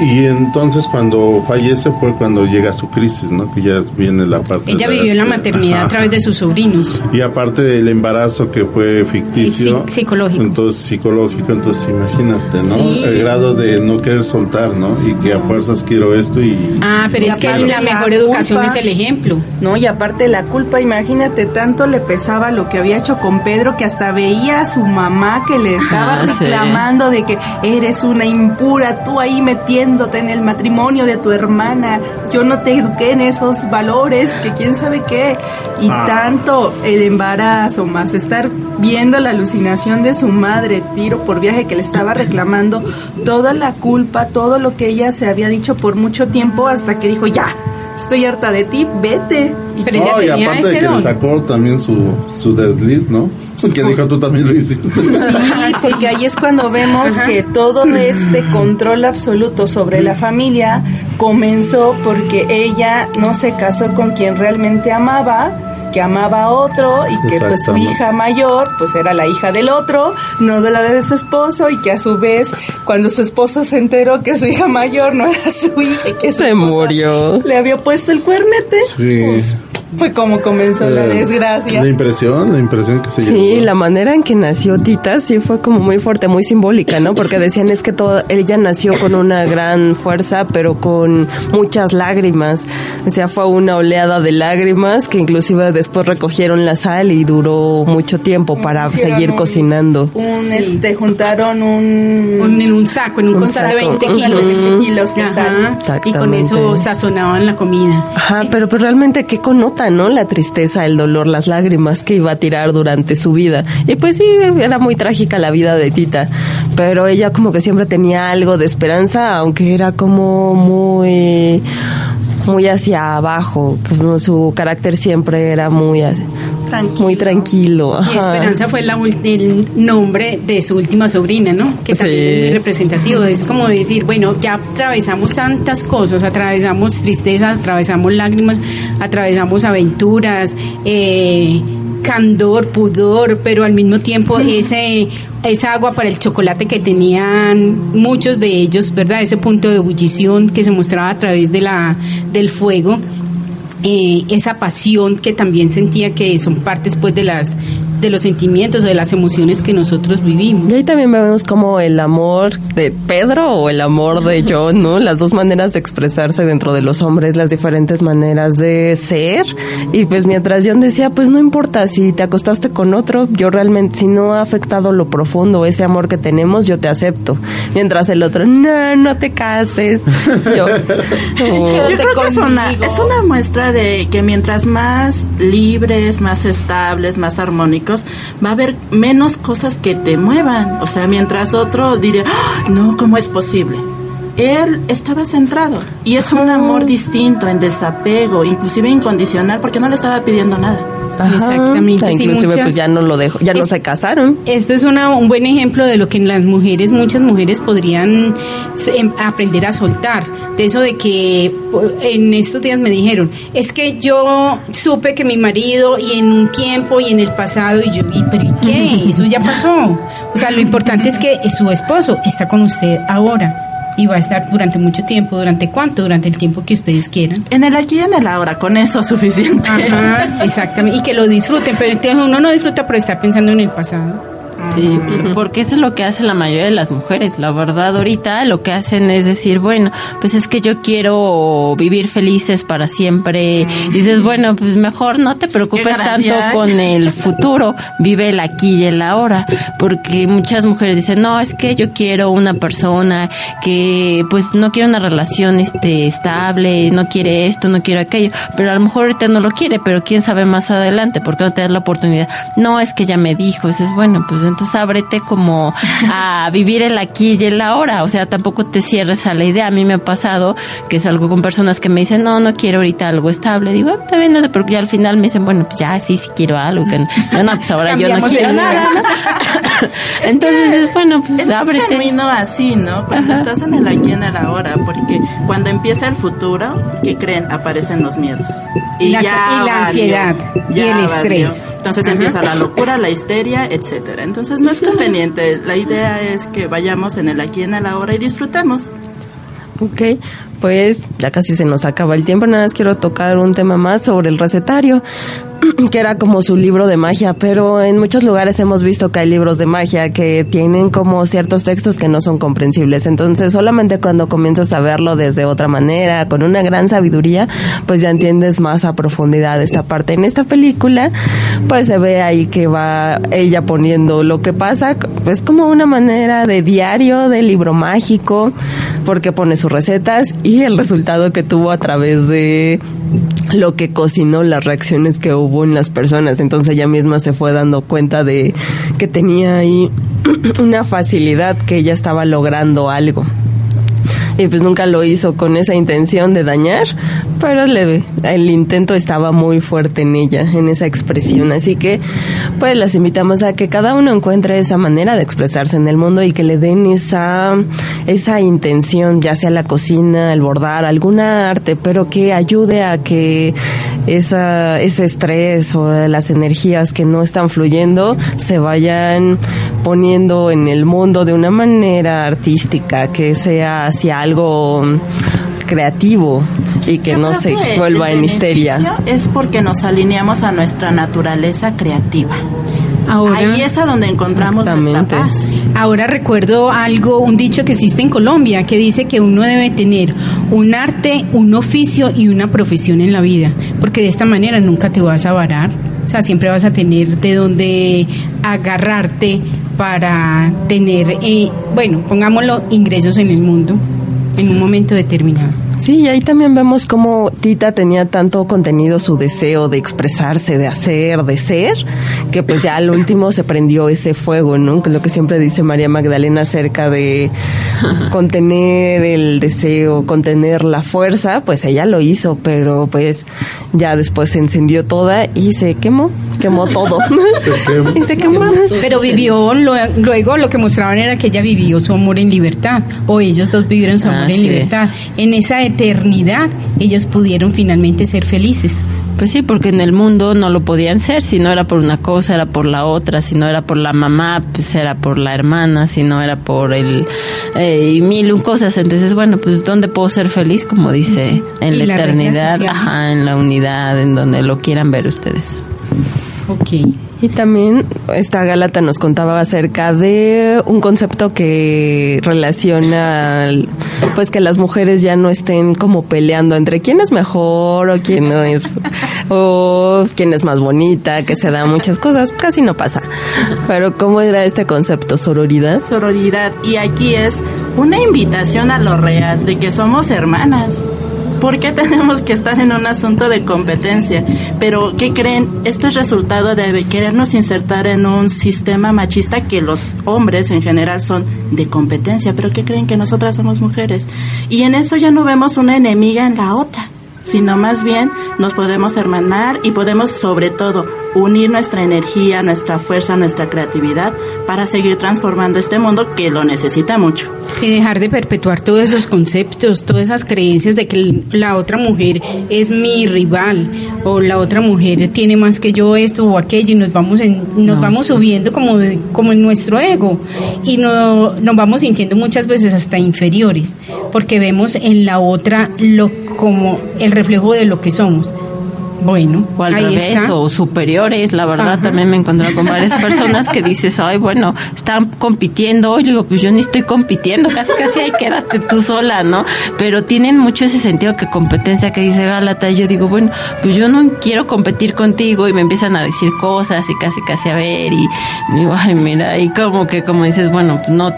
Y entonces cuando fallece fue cuando llega su crisis, ¿no? Que ya viene la parte... Ella de vivió la que- maternidad Ajá. a través de sus sobrinos. Y aparte del embarazo que fue ficticio. Y psi- psicológico. Entonces, psicológico, entonces imagínate, ¿no? Sí. El grado de no querer soltar, ¿no? Y que a fuerzas quiero esto y... Ah, pero Y es que aparte la la mejor educación culpa- es el ejemplo. No, y aparte la culpa, imagínate, tanto le pesaba lo que había hecho con Pedro que hasta veía a su mamá que le estaba Ah, sí. reclamando de que eres una impura, tú ahí en el matrimonio de tu hermana, yo no te eduqué en esos valores, que quién sabe qué. Y Ah. tanto el embarazo, más estar viendo la alucinación de su madre, tiro por viaje, que le estaba reclamando toda la culpa, todo lo que ella se había dicho por mucho tiempo, hasta que dijo, ya, estoy harta de ti, vete. Y Pero ella No, y aparte de que le sacó también su, su desliz, ¿no? Que dijo tú también lo hiciste. Sí, porque ahí es cuando vemos Ajá. que todo este control absoluto sobre la familia comenzó porque ella no se casó con quien realmente amaba que amaba a otro y que pues su hija mayor pues era la hija del otro, no de la de su esposo y que a su vez cuando su esposo se enteró que su hija mayor no era su hija y que Se murió. le había puesto el cuernete, Sí. pues fue como comenzó la Eh, desgracia. La impresión, la impresión que se Sí, llevó. la manera en que nació Tita sí fue como muy fuerte, muy simbólica, ¿no? Porque decían es que todo, ella nació con una gran fuerza, pero con muchas lágrimas. O sea, fue una oleada de lágrimas que inclusive después recogieron la sal y duró mucho tiempo para Hicieron seguir un- cocinando. Un, Sí. este, juntaron un... Un- en un saco, en un, Un costal de saco. 20 Ujú. kilos. 20 kilos de sal. Y con eso sazonaban la comida. Ajá, pero pues realmente qué ¿no? La tristeza, el dolor, las lágrimas que iba a tirar durante su vida. Y pues sí, era muy trágica la vida de Tita, pero ella como que siempre tenía algo de esperanza, aunque era como muy muy hacia abajo, su carácter siempre era muy Tranquilo. muy tranquilo. Y. Esperanza fue la el nombre de su última sobrina, ¿no? Que también Sí. es muy representativo. Es como decir, bueno, ya atravesamos tantas cosas, atravesamos tristeza, atravesamos lágrimas, atravesamos aventuras, eh, candor, pudor, pero al mismo tiempo ese esa agua para el chocolate que tenían muchos de ellos, ¿verdad? Ese punto de ebullición que se mostraba a través de la del fuego eh, esa pasión que también sentía que son partes pues de las de los sentimientos de las emociones que nosotros vivimos Y ahí también vemos como el amor de Pedro o el amor de John, ¿no? Las dos maneras de expresarse dentro de los hombres, las diferentes maneras de ser. Y pues mientras John decía, pues no importa si te acostaste con otro, yo realmente, si no ha afectado lo profundo, ese amor que tenemos, yo te acepto. Mientras el otro, no, no te cases. Yo, oh. Yo creo que es una, es una muestra de que mientras más libres, más estables, más armónicos, va a haber menos cosas que te muevan. O sea, mientras otro diría, "Ah, no, ¿cómo es posible? Él estaba centrado y es un amor distinto, en desapego, inclusive incondicional, porque no le estaba pidiendo nada. Ajá. Exactamente, sí, inclusive muchas- pues ya no lo dejó, ya no Es- se casaron. Esto es una- un buen ejemplo de lo que las mujeres, muchas mujeres podrían em, aprender a soltar. De eso de que en estos días me dijeron, es que yo supe que mi marido y en un tiempo y en el pasado y yo, ¿y, pero ¿y qué? Eso ya pasó. O sea, lo importante es que su esposo está con usted ahora y va a estar durante mucho tiempo. ¿Durante cuánto? Durante el tiempo que ustedes quieran. En el aquí y en el ahora, con eso es suficiente. Ajá, exactamente. Y que lo disfruten, pero entonces uno no disfruta por estar pensando en el pasado. Sí, porque eso es lo que hace la mayoría de las mujeres. La verdad, ahorita lo que hacen es decir, bueno, pues es que yo quiero vivir felices para siempre. Y dices, bueno, pues mejor no te preocupes tanto hay? con el futuro, vive el aquí y el ahora. Porque muchas mujeres dicen, no, es que yo quiero una persona que pues no quiere una relación este estable, no quiere esto, no quiere aquello. Pero a lo mejor ahorita no lo quiere, pero quién sabe más adelante, porque no te das la oportunidad. No, es que ya me dijo, dices, bueno, pues entonces ábrete como a vivir el aquí y el ahora, o sea, tampoco te cierres a la idea. A mí me ha pasado que es algo con personas que me dicen, no, no quiero ahorita algo estable. Digo, ah, está bien, no sé, pero ya al final me dicen, bueno, pues ya sí, sí quiero algo. Que no, no, pues ahora yo no quiero nada. ¿no? Entonces es bueno, pues Es que es ábrete. genuino así, ¿no? Cuando Ajá. estás en el aquí y en el ahora, porque cuando empieza el futuro, ¿qué creen? Aparecen los miedos. Y la- y la valió, ansiedad, y el valió. estrés. Entonces Ajá. empieza la locura, la histeria, etcétera. Entonces no es conveniente. La idea es que vayamos en el aquí en el ahora y disfrutemos. Ok, pues ya casi se nos acaba el tiempo, nada más quiero tocar un tema más sobre el recetario, que era como su libro de magia, pero en muchos lugares hemos visto que hay libros de magia que tienen como ciertos textos que no son comprensibles, entonces solamente cuando comienzas a verlo desde otra manera, con una gran sabiduría, pues ya entiendes más a profundidad esta parte. En esta película, pues se ve ahí que va ella poniendo lo que pasa, es como una manera de diario, de libro mágico, porque pone sus recetas y el resultado que tuvo a través de lo que cocinó, las reacciones que hubo en las personas. Entonces ella misma se fue dando cuenta de que tenía ahí una facilidad, que ella estaba logrando algo. Y pues nunca lo hizo con esa intención de dañar, pero le- el intento estaba muy fuerte en ella, en esa expresión. Así que pues las invitamos a que cada uno encuentre esa manera de expresarse en el mundo y que le den esa, esa intención, ya sea la cocina, el bordar, alguna arte, pero que ayude a que esa, ese estrés o las energías que no están fluyendo se vayan poniendo en el mundo de una manera artística, que sea hacia algo creativo y que Yo no se que vuelva el en histeria. Es porque nos alineamos a nuestra naturaleza creativa. Ahora, Ahí es a donde encontramos nuestra paz. ahora recuerdo algo, un dicho que existe en Colombia, que dice que uno debe tener un arte, un oficio y una profesión en la vida, porque de esta manera nunca te vas a varar, o sea, siempre vas a tener de dónde agarrarte para tener, eh, bueno, pongámoslo, ingresos en el mundo en un momento determinado. Sí, y ahí también vemos cómo Tita tenía tanto contenido su deseo de expresarse, de hacer, de ser, que pues ya al último se prendió ese fuego, ¿no? Que lo que siempre dice María Magdalena acerca de contener el deseo, contener la fuerza, pues ella lo hizo, pero pues ya después se encendió toda y se quemó, quemó todo. y se quemó. Pero vivió, lo- luego lo que mostraban era que ella vivió su amor en libertad, o ellos dos vivieron su amor Ah, en sí. libertad. En esa eternidad, ellos pudieron finalmente ser felices. Pues sí, porque en el mundo no lo podían ser, si no era por una cosa, era por la otra, si no era por la mamá, pues era por la hermana, si no era por el... eh, y mil un cosas, entonces bueno, pues ¿dónde puedo ser feliz? Como dice, en la reglas eternidad, ajá, en la unidad, en donde lo quieran ver ustedes. Ok. Y también esta Gálata nos contaba acerca de un concepto que relaciona pues que las mujeres ya no estén como peleando entre quién es mejor o quién no es o quién es más bonita, que se da muchas cosas, casi no pasa. Pero cómo era este concepto sororidad? Sororidad. Y aquí es una invitación a lo real, de que somos hermanas. ¿Por qué tenemos que estar en un asunto de competencia? Pero, ¿qué creen? Esto es resultado de querernos insertar en un sistema machista que los hombres en general son de competencia. Pero, ¿qué creen? Que nosotras somos mujeres. Y en eso ya no vemos una enemiga en la otra, sino más bien nos podemos hermanar y podemos, sobre todo, unir nuestra energía, nuestra fuerza, nuestra creatividad para seguir transformando este mundo que lo necesita mucho. Y dejar de perpetuar todos esos conceptos, todas esas creencias de que la otra mujer es mi rival o la otra mujer tiene más que yo esto o aquello y nos vamos en, nos No, vamos sí. subiendo como de- como en nuestro ego y no, nos vamos sintiendo muchas veces hasta inferiores porque vemos en la otra lo como el reflejo de lo que somos. Bueno, O al ahí revés, está. o superiores, la verdad, Ajá. también me he encontrado con varias personas que dices, ay, bueno, están compitiendo, y digo, pues yo ni estoy compitiendo, casi casi ahí quédate tú sola, ¿no? Pero tienen mucho ese sentido que competencia que dice Gálata, y yo digo, bueno, pues yo no quiero competir contigo, y me empiezan a decir cosas, y casi casi a ver, y digo, ay, mira, y como que, como dices, bueno, no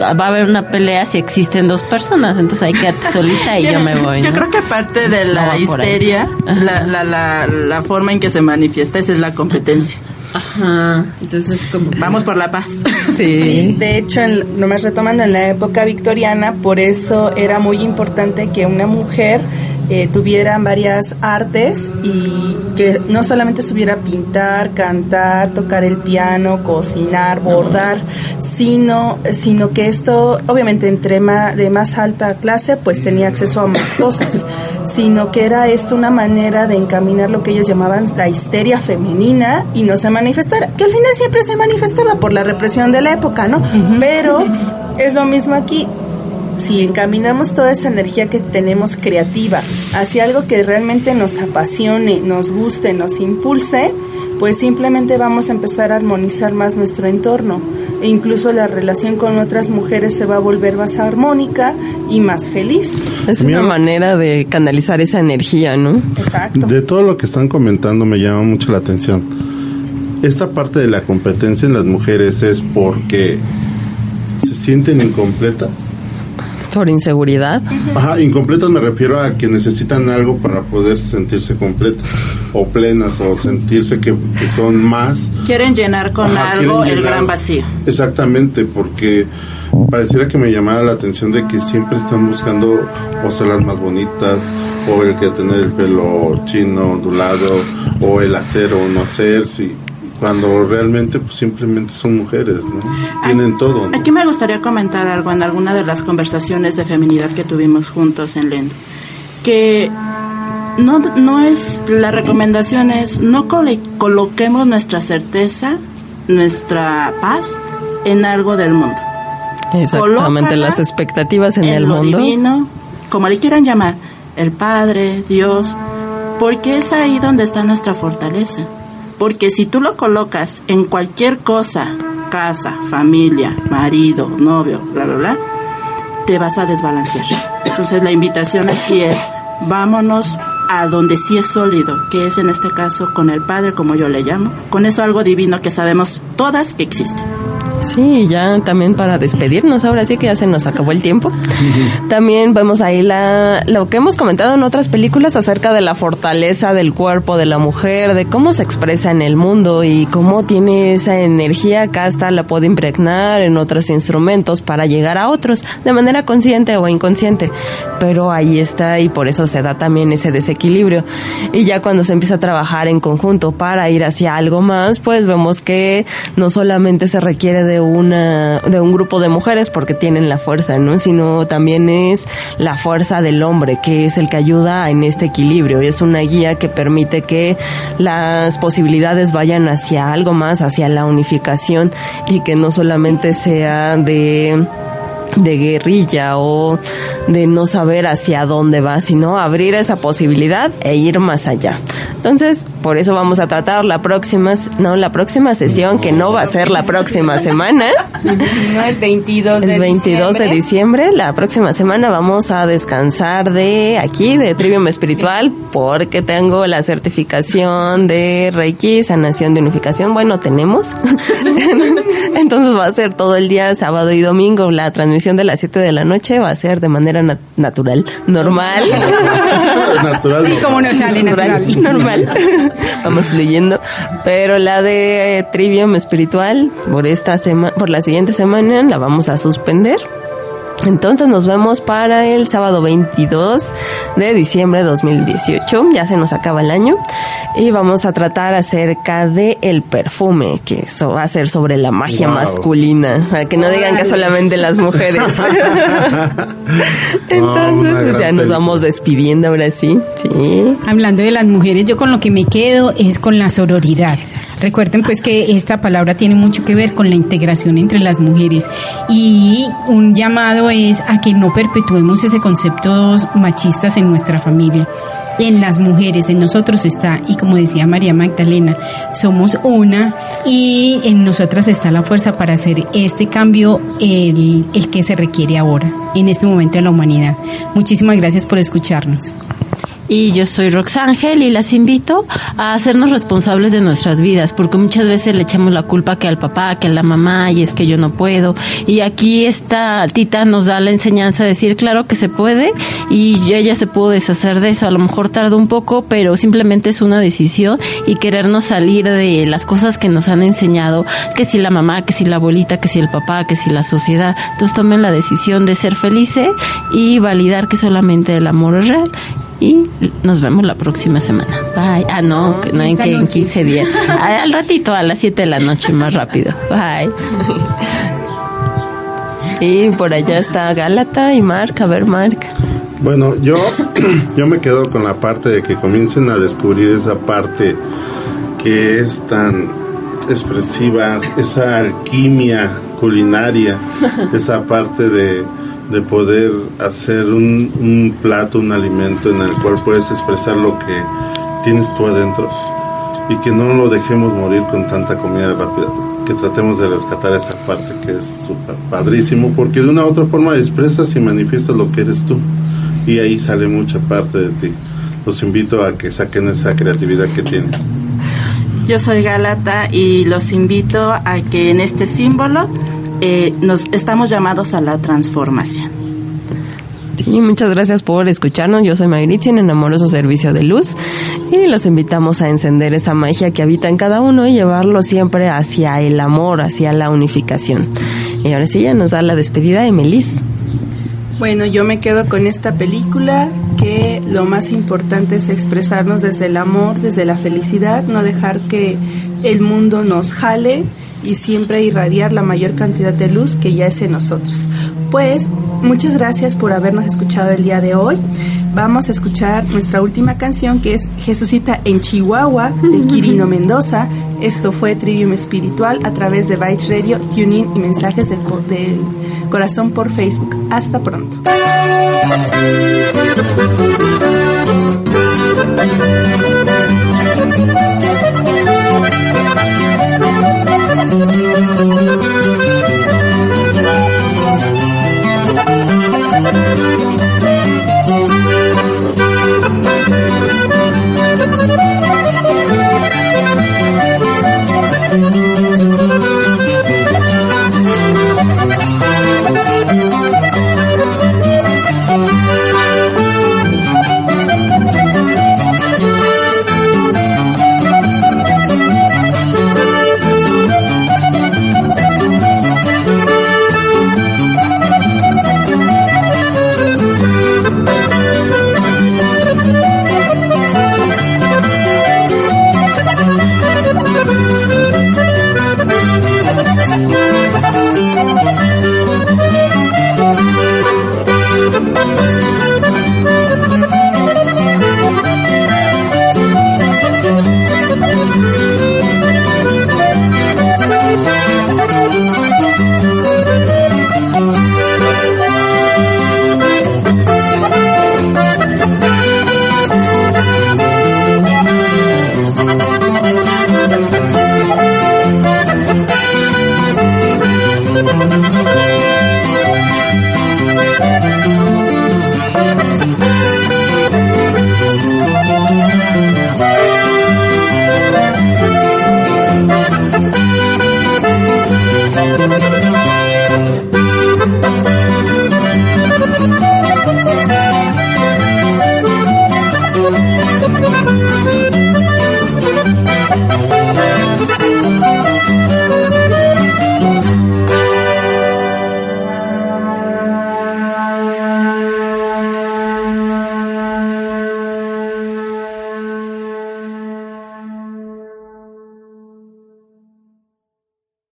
va a haber una pelea si existen dos personas, entonces ahí quédate solita y yo, me voy. Yo ¿no? creo que parte de No la histeria, la, la, la, la forma en que se manifiesta esa es la competencia. Ajá, entonces como... Vamos por la paz. Sí, de hecho, en, nomás retomando en la época victoriana, por eso era muy importante que una mujer eh, tuviera varias artes y que no solamente supiera pintar, cantar, tocar el piano, cocinar, bordar, sino, sino que esto, obviamente, entre ma- de más alta clase, pues tenía acceso a más cosas, sino que era esto una manera de encaminar lo que ellos llamaban la histeria femenina y no se manifestara, que al final siempre se manifestaba por la represión de la época, ¿no? Pero es lo mismo aquí, si encaminamos toda esa energía que tenemos creativa hacia algo que realmente nos apasione, nos guste, nos impulse, pues simplemente vamos a empezar a armonizar más nuestro entorno. E incluso la relación con otras mujeres se va a volver más armónica y más feliz. Es una manera de canalizar esa energía, ¿no? Exacto. De todo lo que están comentando me llama mucho la atención. Esta parte de la competencia en las mujeres es porque se sienten incompletas. Por inseguridad. Ajá, incompletas me refiero a que necesitan algo para poder sentirse completas o plenas o sentirse que, que son más. Quieren llenar con Ajá, algo el llenar. gran vacío. Exactamente, porque pareciera que me llamaba la atención de que siempre están buscando o ser las más bonitas, o el que tener el pelo chino, ondulado, o el hacer o no hacer, sí, cuando realmente pues simplemente son mujeres, ¿no? Tienen todo, ¿no? Aquí me gustaría comentar algo en alguna de las conversaciones de feminidad que tuvimos juntos en LEN. Que no, no es, la recomendación es no cole- coloquemos nuestra certeza, nuestra paz en algo del mundo. Exactamente, Colócala las expectativas en, el lo mundo. divino, como le quieran llamar, el Padre, Dios, porque es ahí donde está nuestra fortaleza. Porque si tú lo colocas en cualquier cosa, casa, familia, marido, novio, bla, bla, bla, te vas a desbalancear. Entonces la invitación aquí es, vámonos a donde sí es sólido, que es en este caso con el Padre, como yo le llamo, con eso algo divino que sabemos todas que existe. Sí, ya también para despedirnos, ahora sí que ya se nos acabó el tiempo. También vemos ahí la, lo que hemos comentado en otras películas acerca de la fortaleza del cuerpo de la mujer, de cómo se expresa en el mundo y cómo tiene esa energía que hasta la puede impregnar en otros instrumentos para llegar a otros, de manera consciente o inconsciente. Pero ahí está y por eso se da también ese desequilibrio. Y ya cuando se empieza a trabajar en conjunto para ir hacia algo más, pues vemos que no solamente se requiere de una de un grupo de mujeres porque tienen la fuerza, ¿no? Sino también es la fuerza del hombre que es el que ayuda en este equilibrio y es una guía que permite que las posibilidades vayan hacia algo más, hacia la unificación y que no solamente sea de de guerrilla o de no saber hacia dónde va, sino abrir esa posibilidad e ir más allá. Entonces, por eso vamos a tratar la próxima, no, la próxima sesión, que no va a ser la próxima semana, No, el 22 de el 22 de diciembre. diciembre. La próxima semana vamos a descansar de aquí, de Trivium Espiritual, porque tengo la certificación de Reiki, sanación de unificación. Bueno, tenemos. Entonces va a ser todo el día, sábado y domingo. La transmisión de las 7 de la noche va a ser de manera nat- natural, normal. Natural. Sí, como no sale natural. normal. Vamos fluyendo. Pero la de eh, Trivium Espiritual, por esta semana, por la siguiente semana, la vamos a suspender. Entonces nos vemos para el sábado 22 de diciembre de 2018. Ya se nos acaba el año. Y vamos a tratar acerca de el perfume, que eso va a ser sobre la magia Wow. masculina. Para que no digan que solamente las mujeres. Entonces, pues ya nos vamos despidiendo ahora sí. Sí. Hablando de las mujeres, yo con lo que me quedo es con la sororidad. Recuerden pues que esta palabra tiene mucho que ver con la integración entre las mujeres y un llamado es a que no perpetuemos ese concepto machistas en nuestra familia. En las mujeres, en nosotros está, y como decía María Magdalena, somos una y en nosotras está la fuerza para hacer este cambio, el, el que se requiere ahora, en este momento de la humanidad. Muchísimas gracias por escucharnos. Y yo soy Roxángel y las invito a hacernos responsables de nuestras vidas, porque muchas veces le echamos la culpa que al papá, que a la mamá y es que yo no puedo. Y aquí esta tita nos da la enseñanza de decir, claro que se puede y ella se pudo deshacer de eso. A lo mejor tardó un poco, pero simplemente es una decisión y querernos salir de las cosas que nos han enseñado, que si la mamá, que si la abuelita, que si el papá, que si la sociedad. Entonces tomen la decisión de ser felices y validar que solamente el amor es real y nos vemos la próxima semana. Bye. Ah, no, que no en, que en 15 días. Al ratito, a las 7 de la noche, más rápido. Bye. Y por allá está Gálata y Mark. A ver, Mark. Bueno, yo, yo me quedo con la parte de que comiencen a descubrir esa parte que es tan expresiva, esa alquimia culinaria, esa parte de, de poder hacer un, un plato, un alimento en el cual puedes expresar lo que tienes tú adentro y que no lo dejemos morir con tanta comida rápida, que tratemos de rescatar esa parte que es súper padrísimo, porque de una u otra forma expresas y manifiestas lo que eres tú y ahí sale mucha parte de ti. Los invito a que saquen esa creatividad que tienen. Yo soy Galata y los invito a que en este símbolo eh, nos estamos llamados a la transformación. Sí, muchas gracias por escucharnos. Yo soy Mayritzin en Amoroso Servicio de Luz y los invitamos a encender esa magia que habita en cada uno y llevarlo siempre hacia el amor, hacia la unificación. Y ahora sí, ya nos da la despedida de Melis. Bueno, yo me quedo con esta película que lo más importante es expresarnos desde el amor, desde la felicidad, no dejar que el mundo nos jale y siempre irradiar la mayor cantidad de luz que ya es en nosotros. Pues muchas gracias por habernos escuchado el día de hoy. Vamos a escuchar nuestra última canción que es Jesucita en Chihuahua de Quirino Mendoza. Esto fue Trivium Espiritual a través de Bytes Radio, TuneIn y mensajes del, del corazón por Facebook. Hasta pronto. Thank you.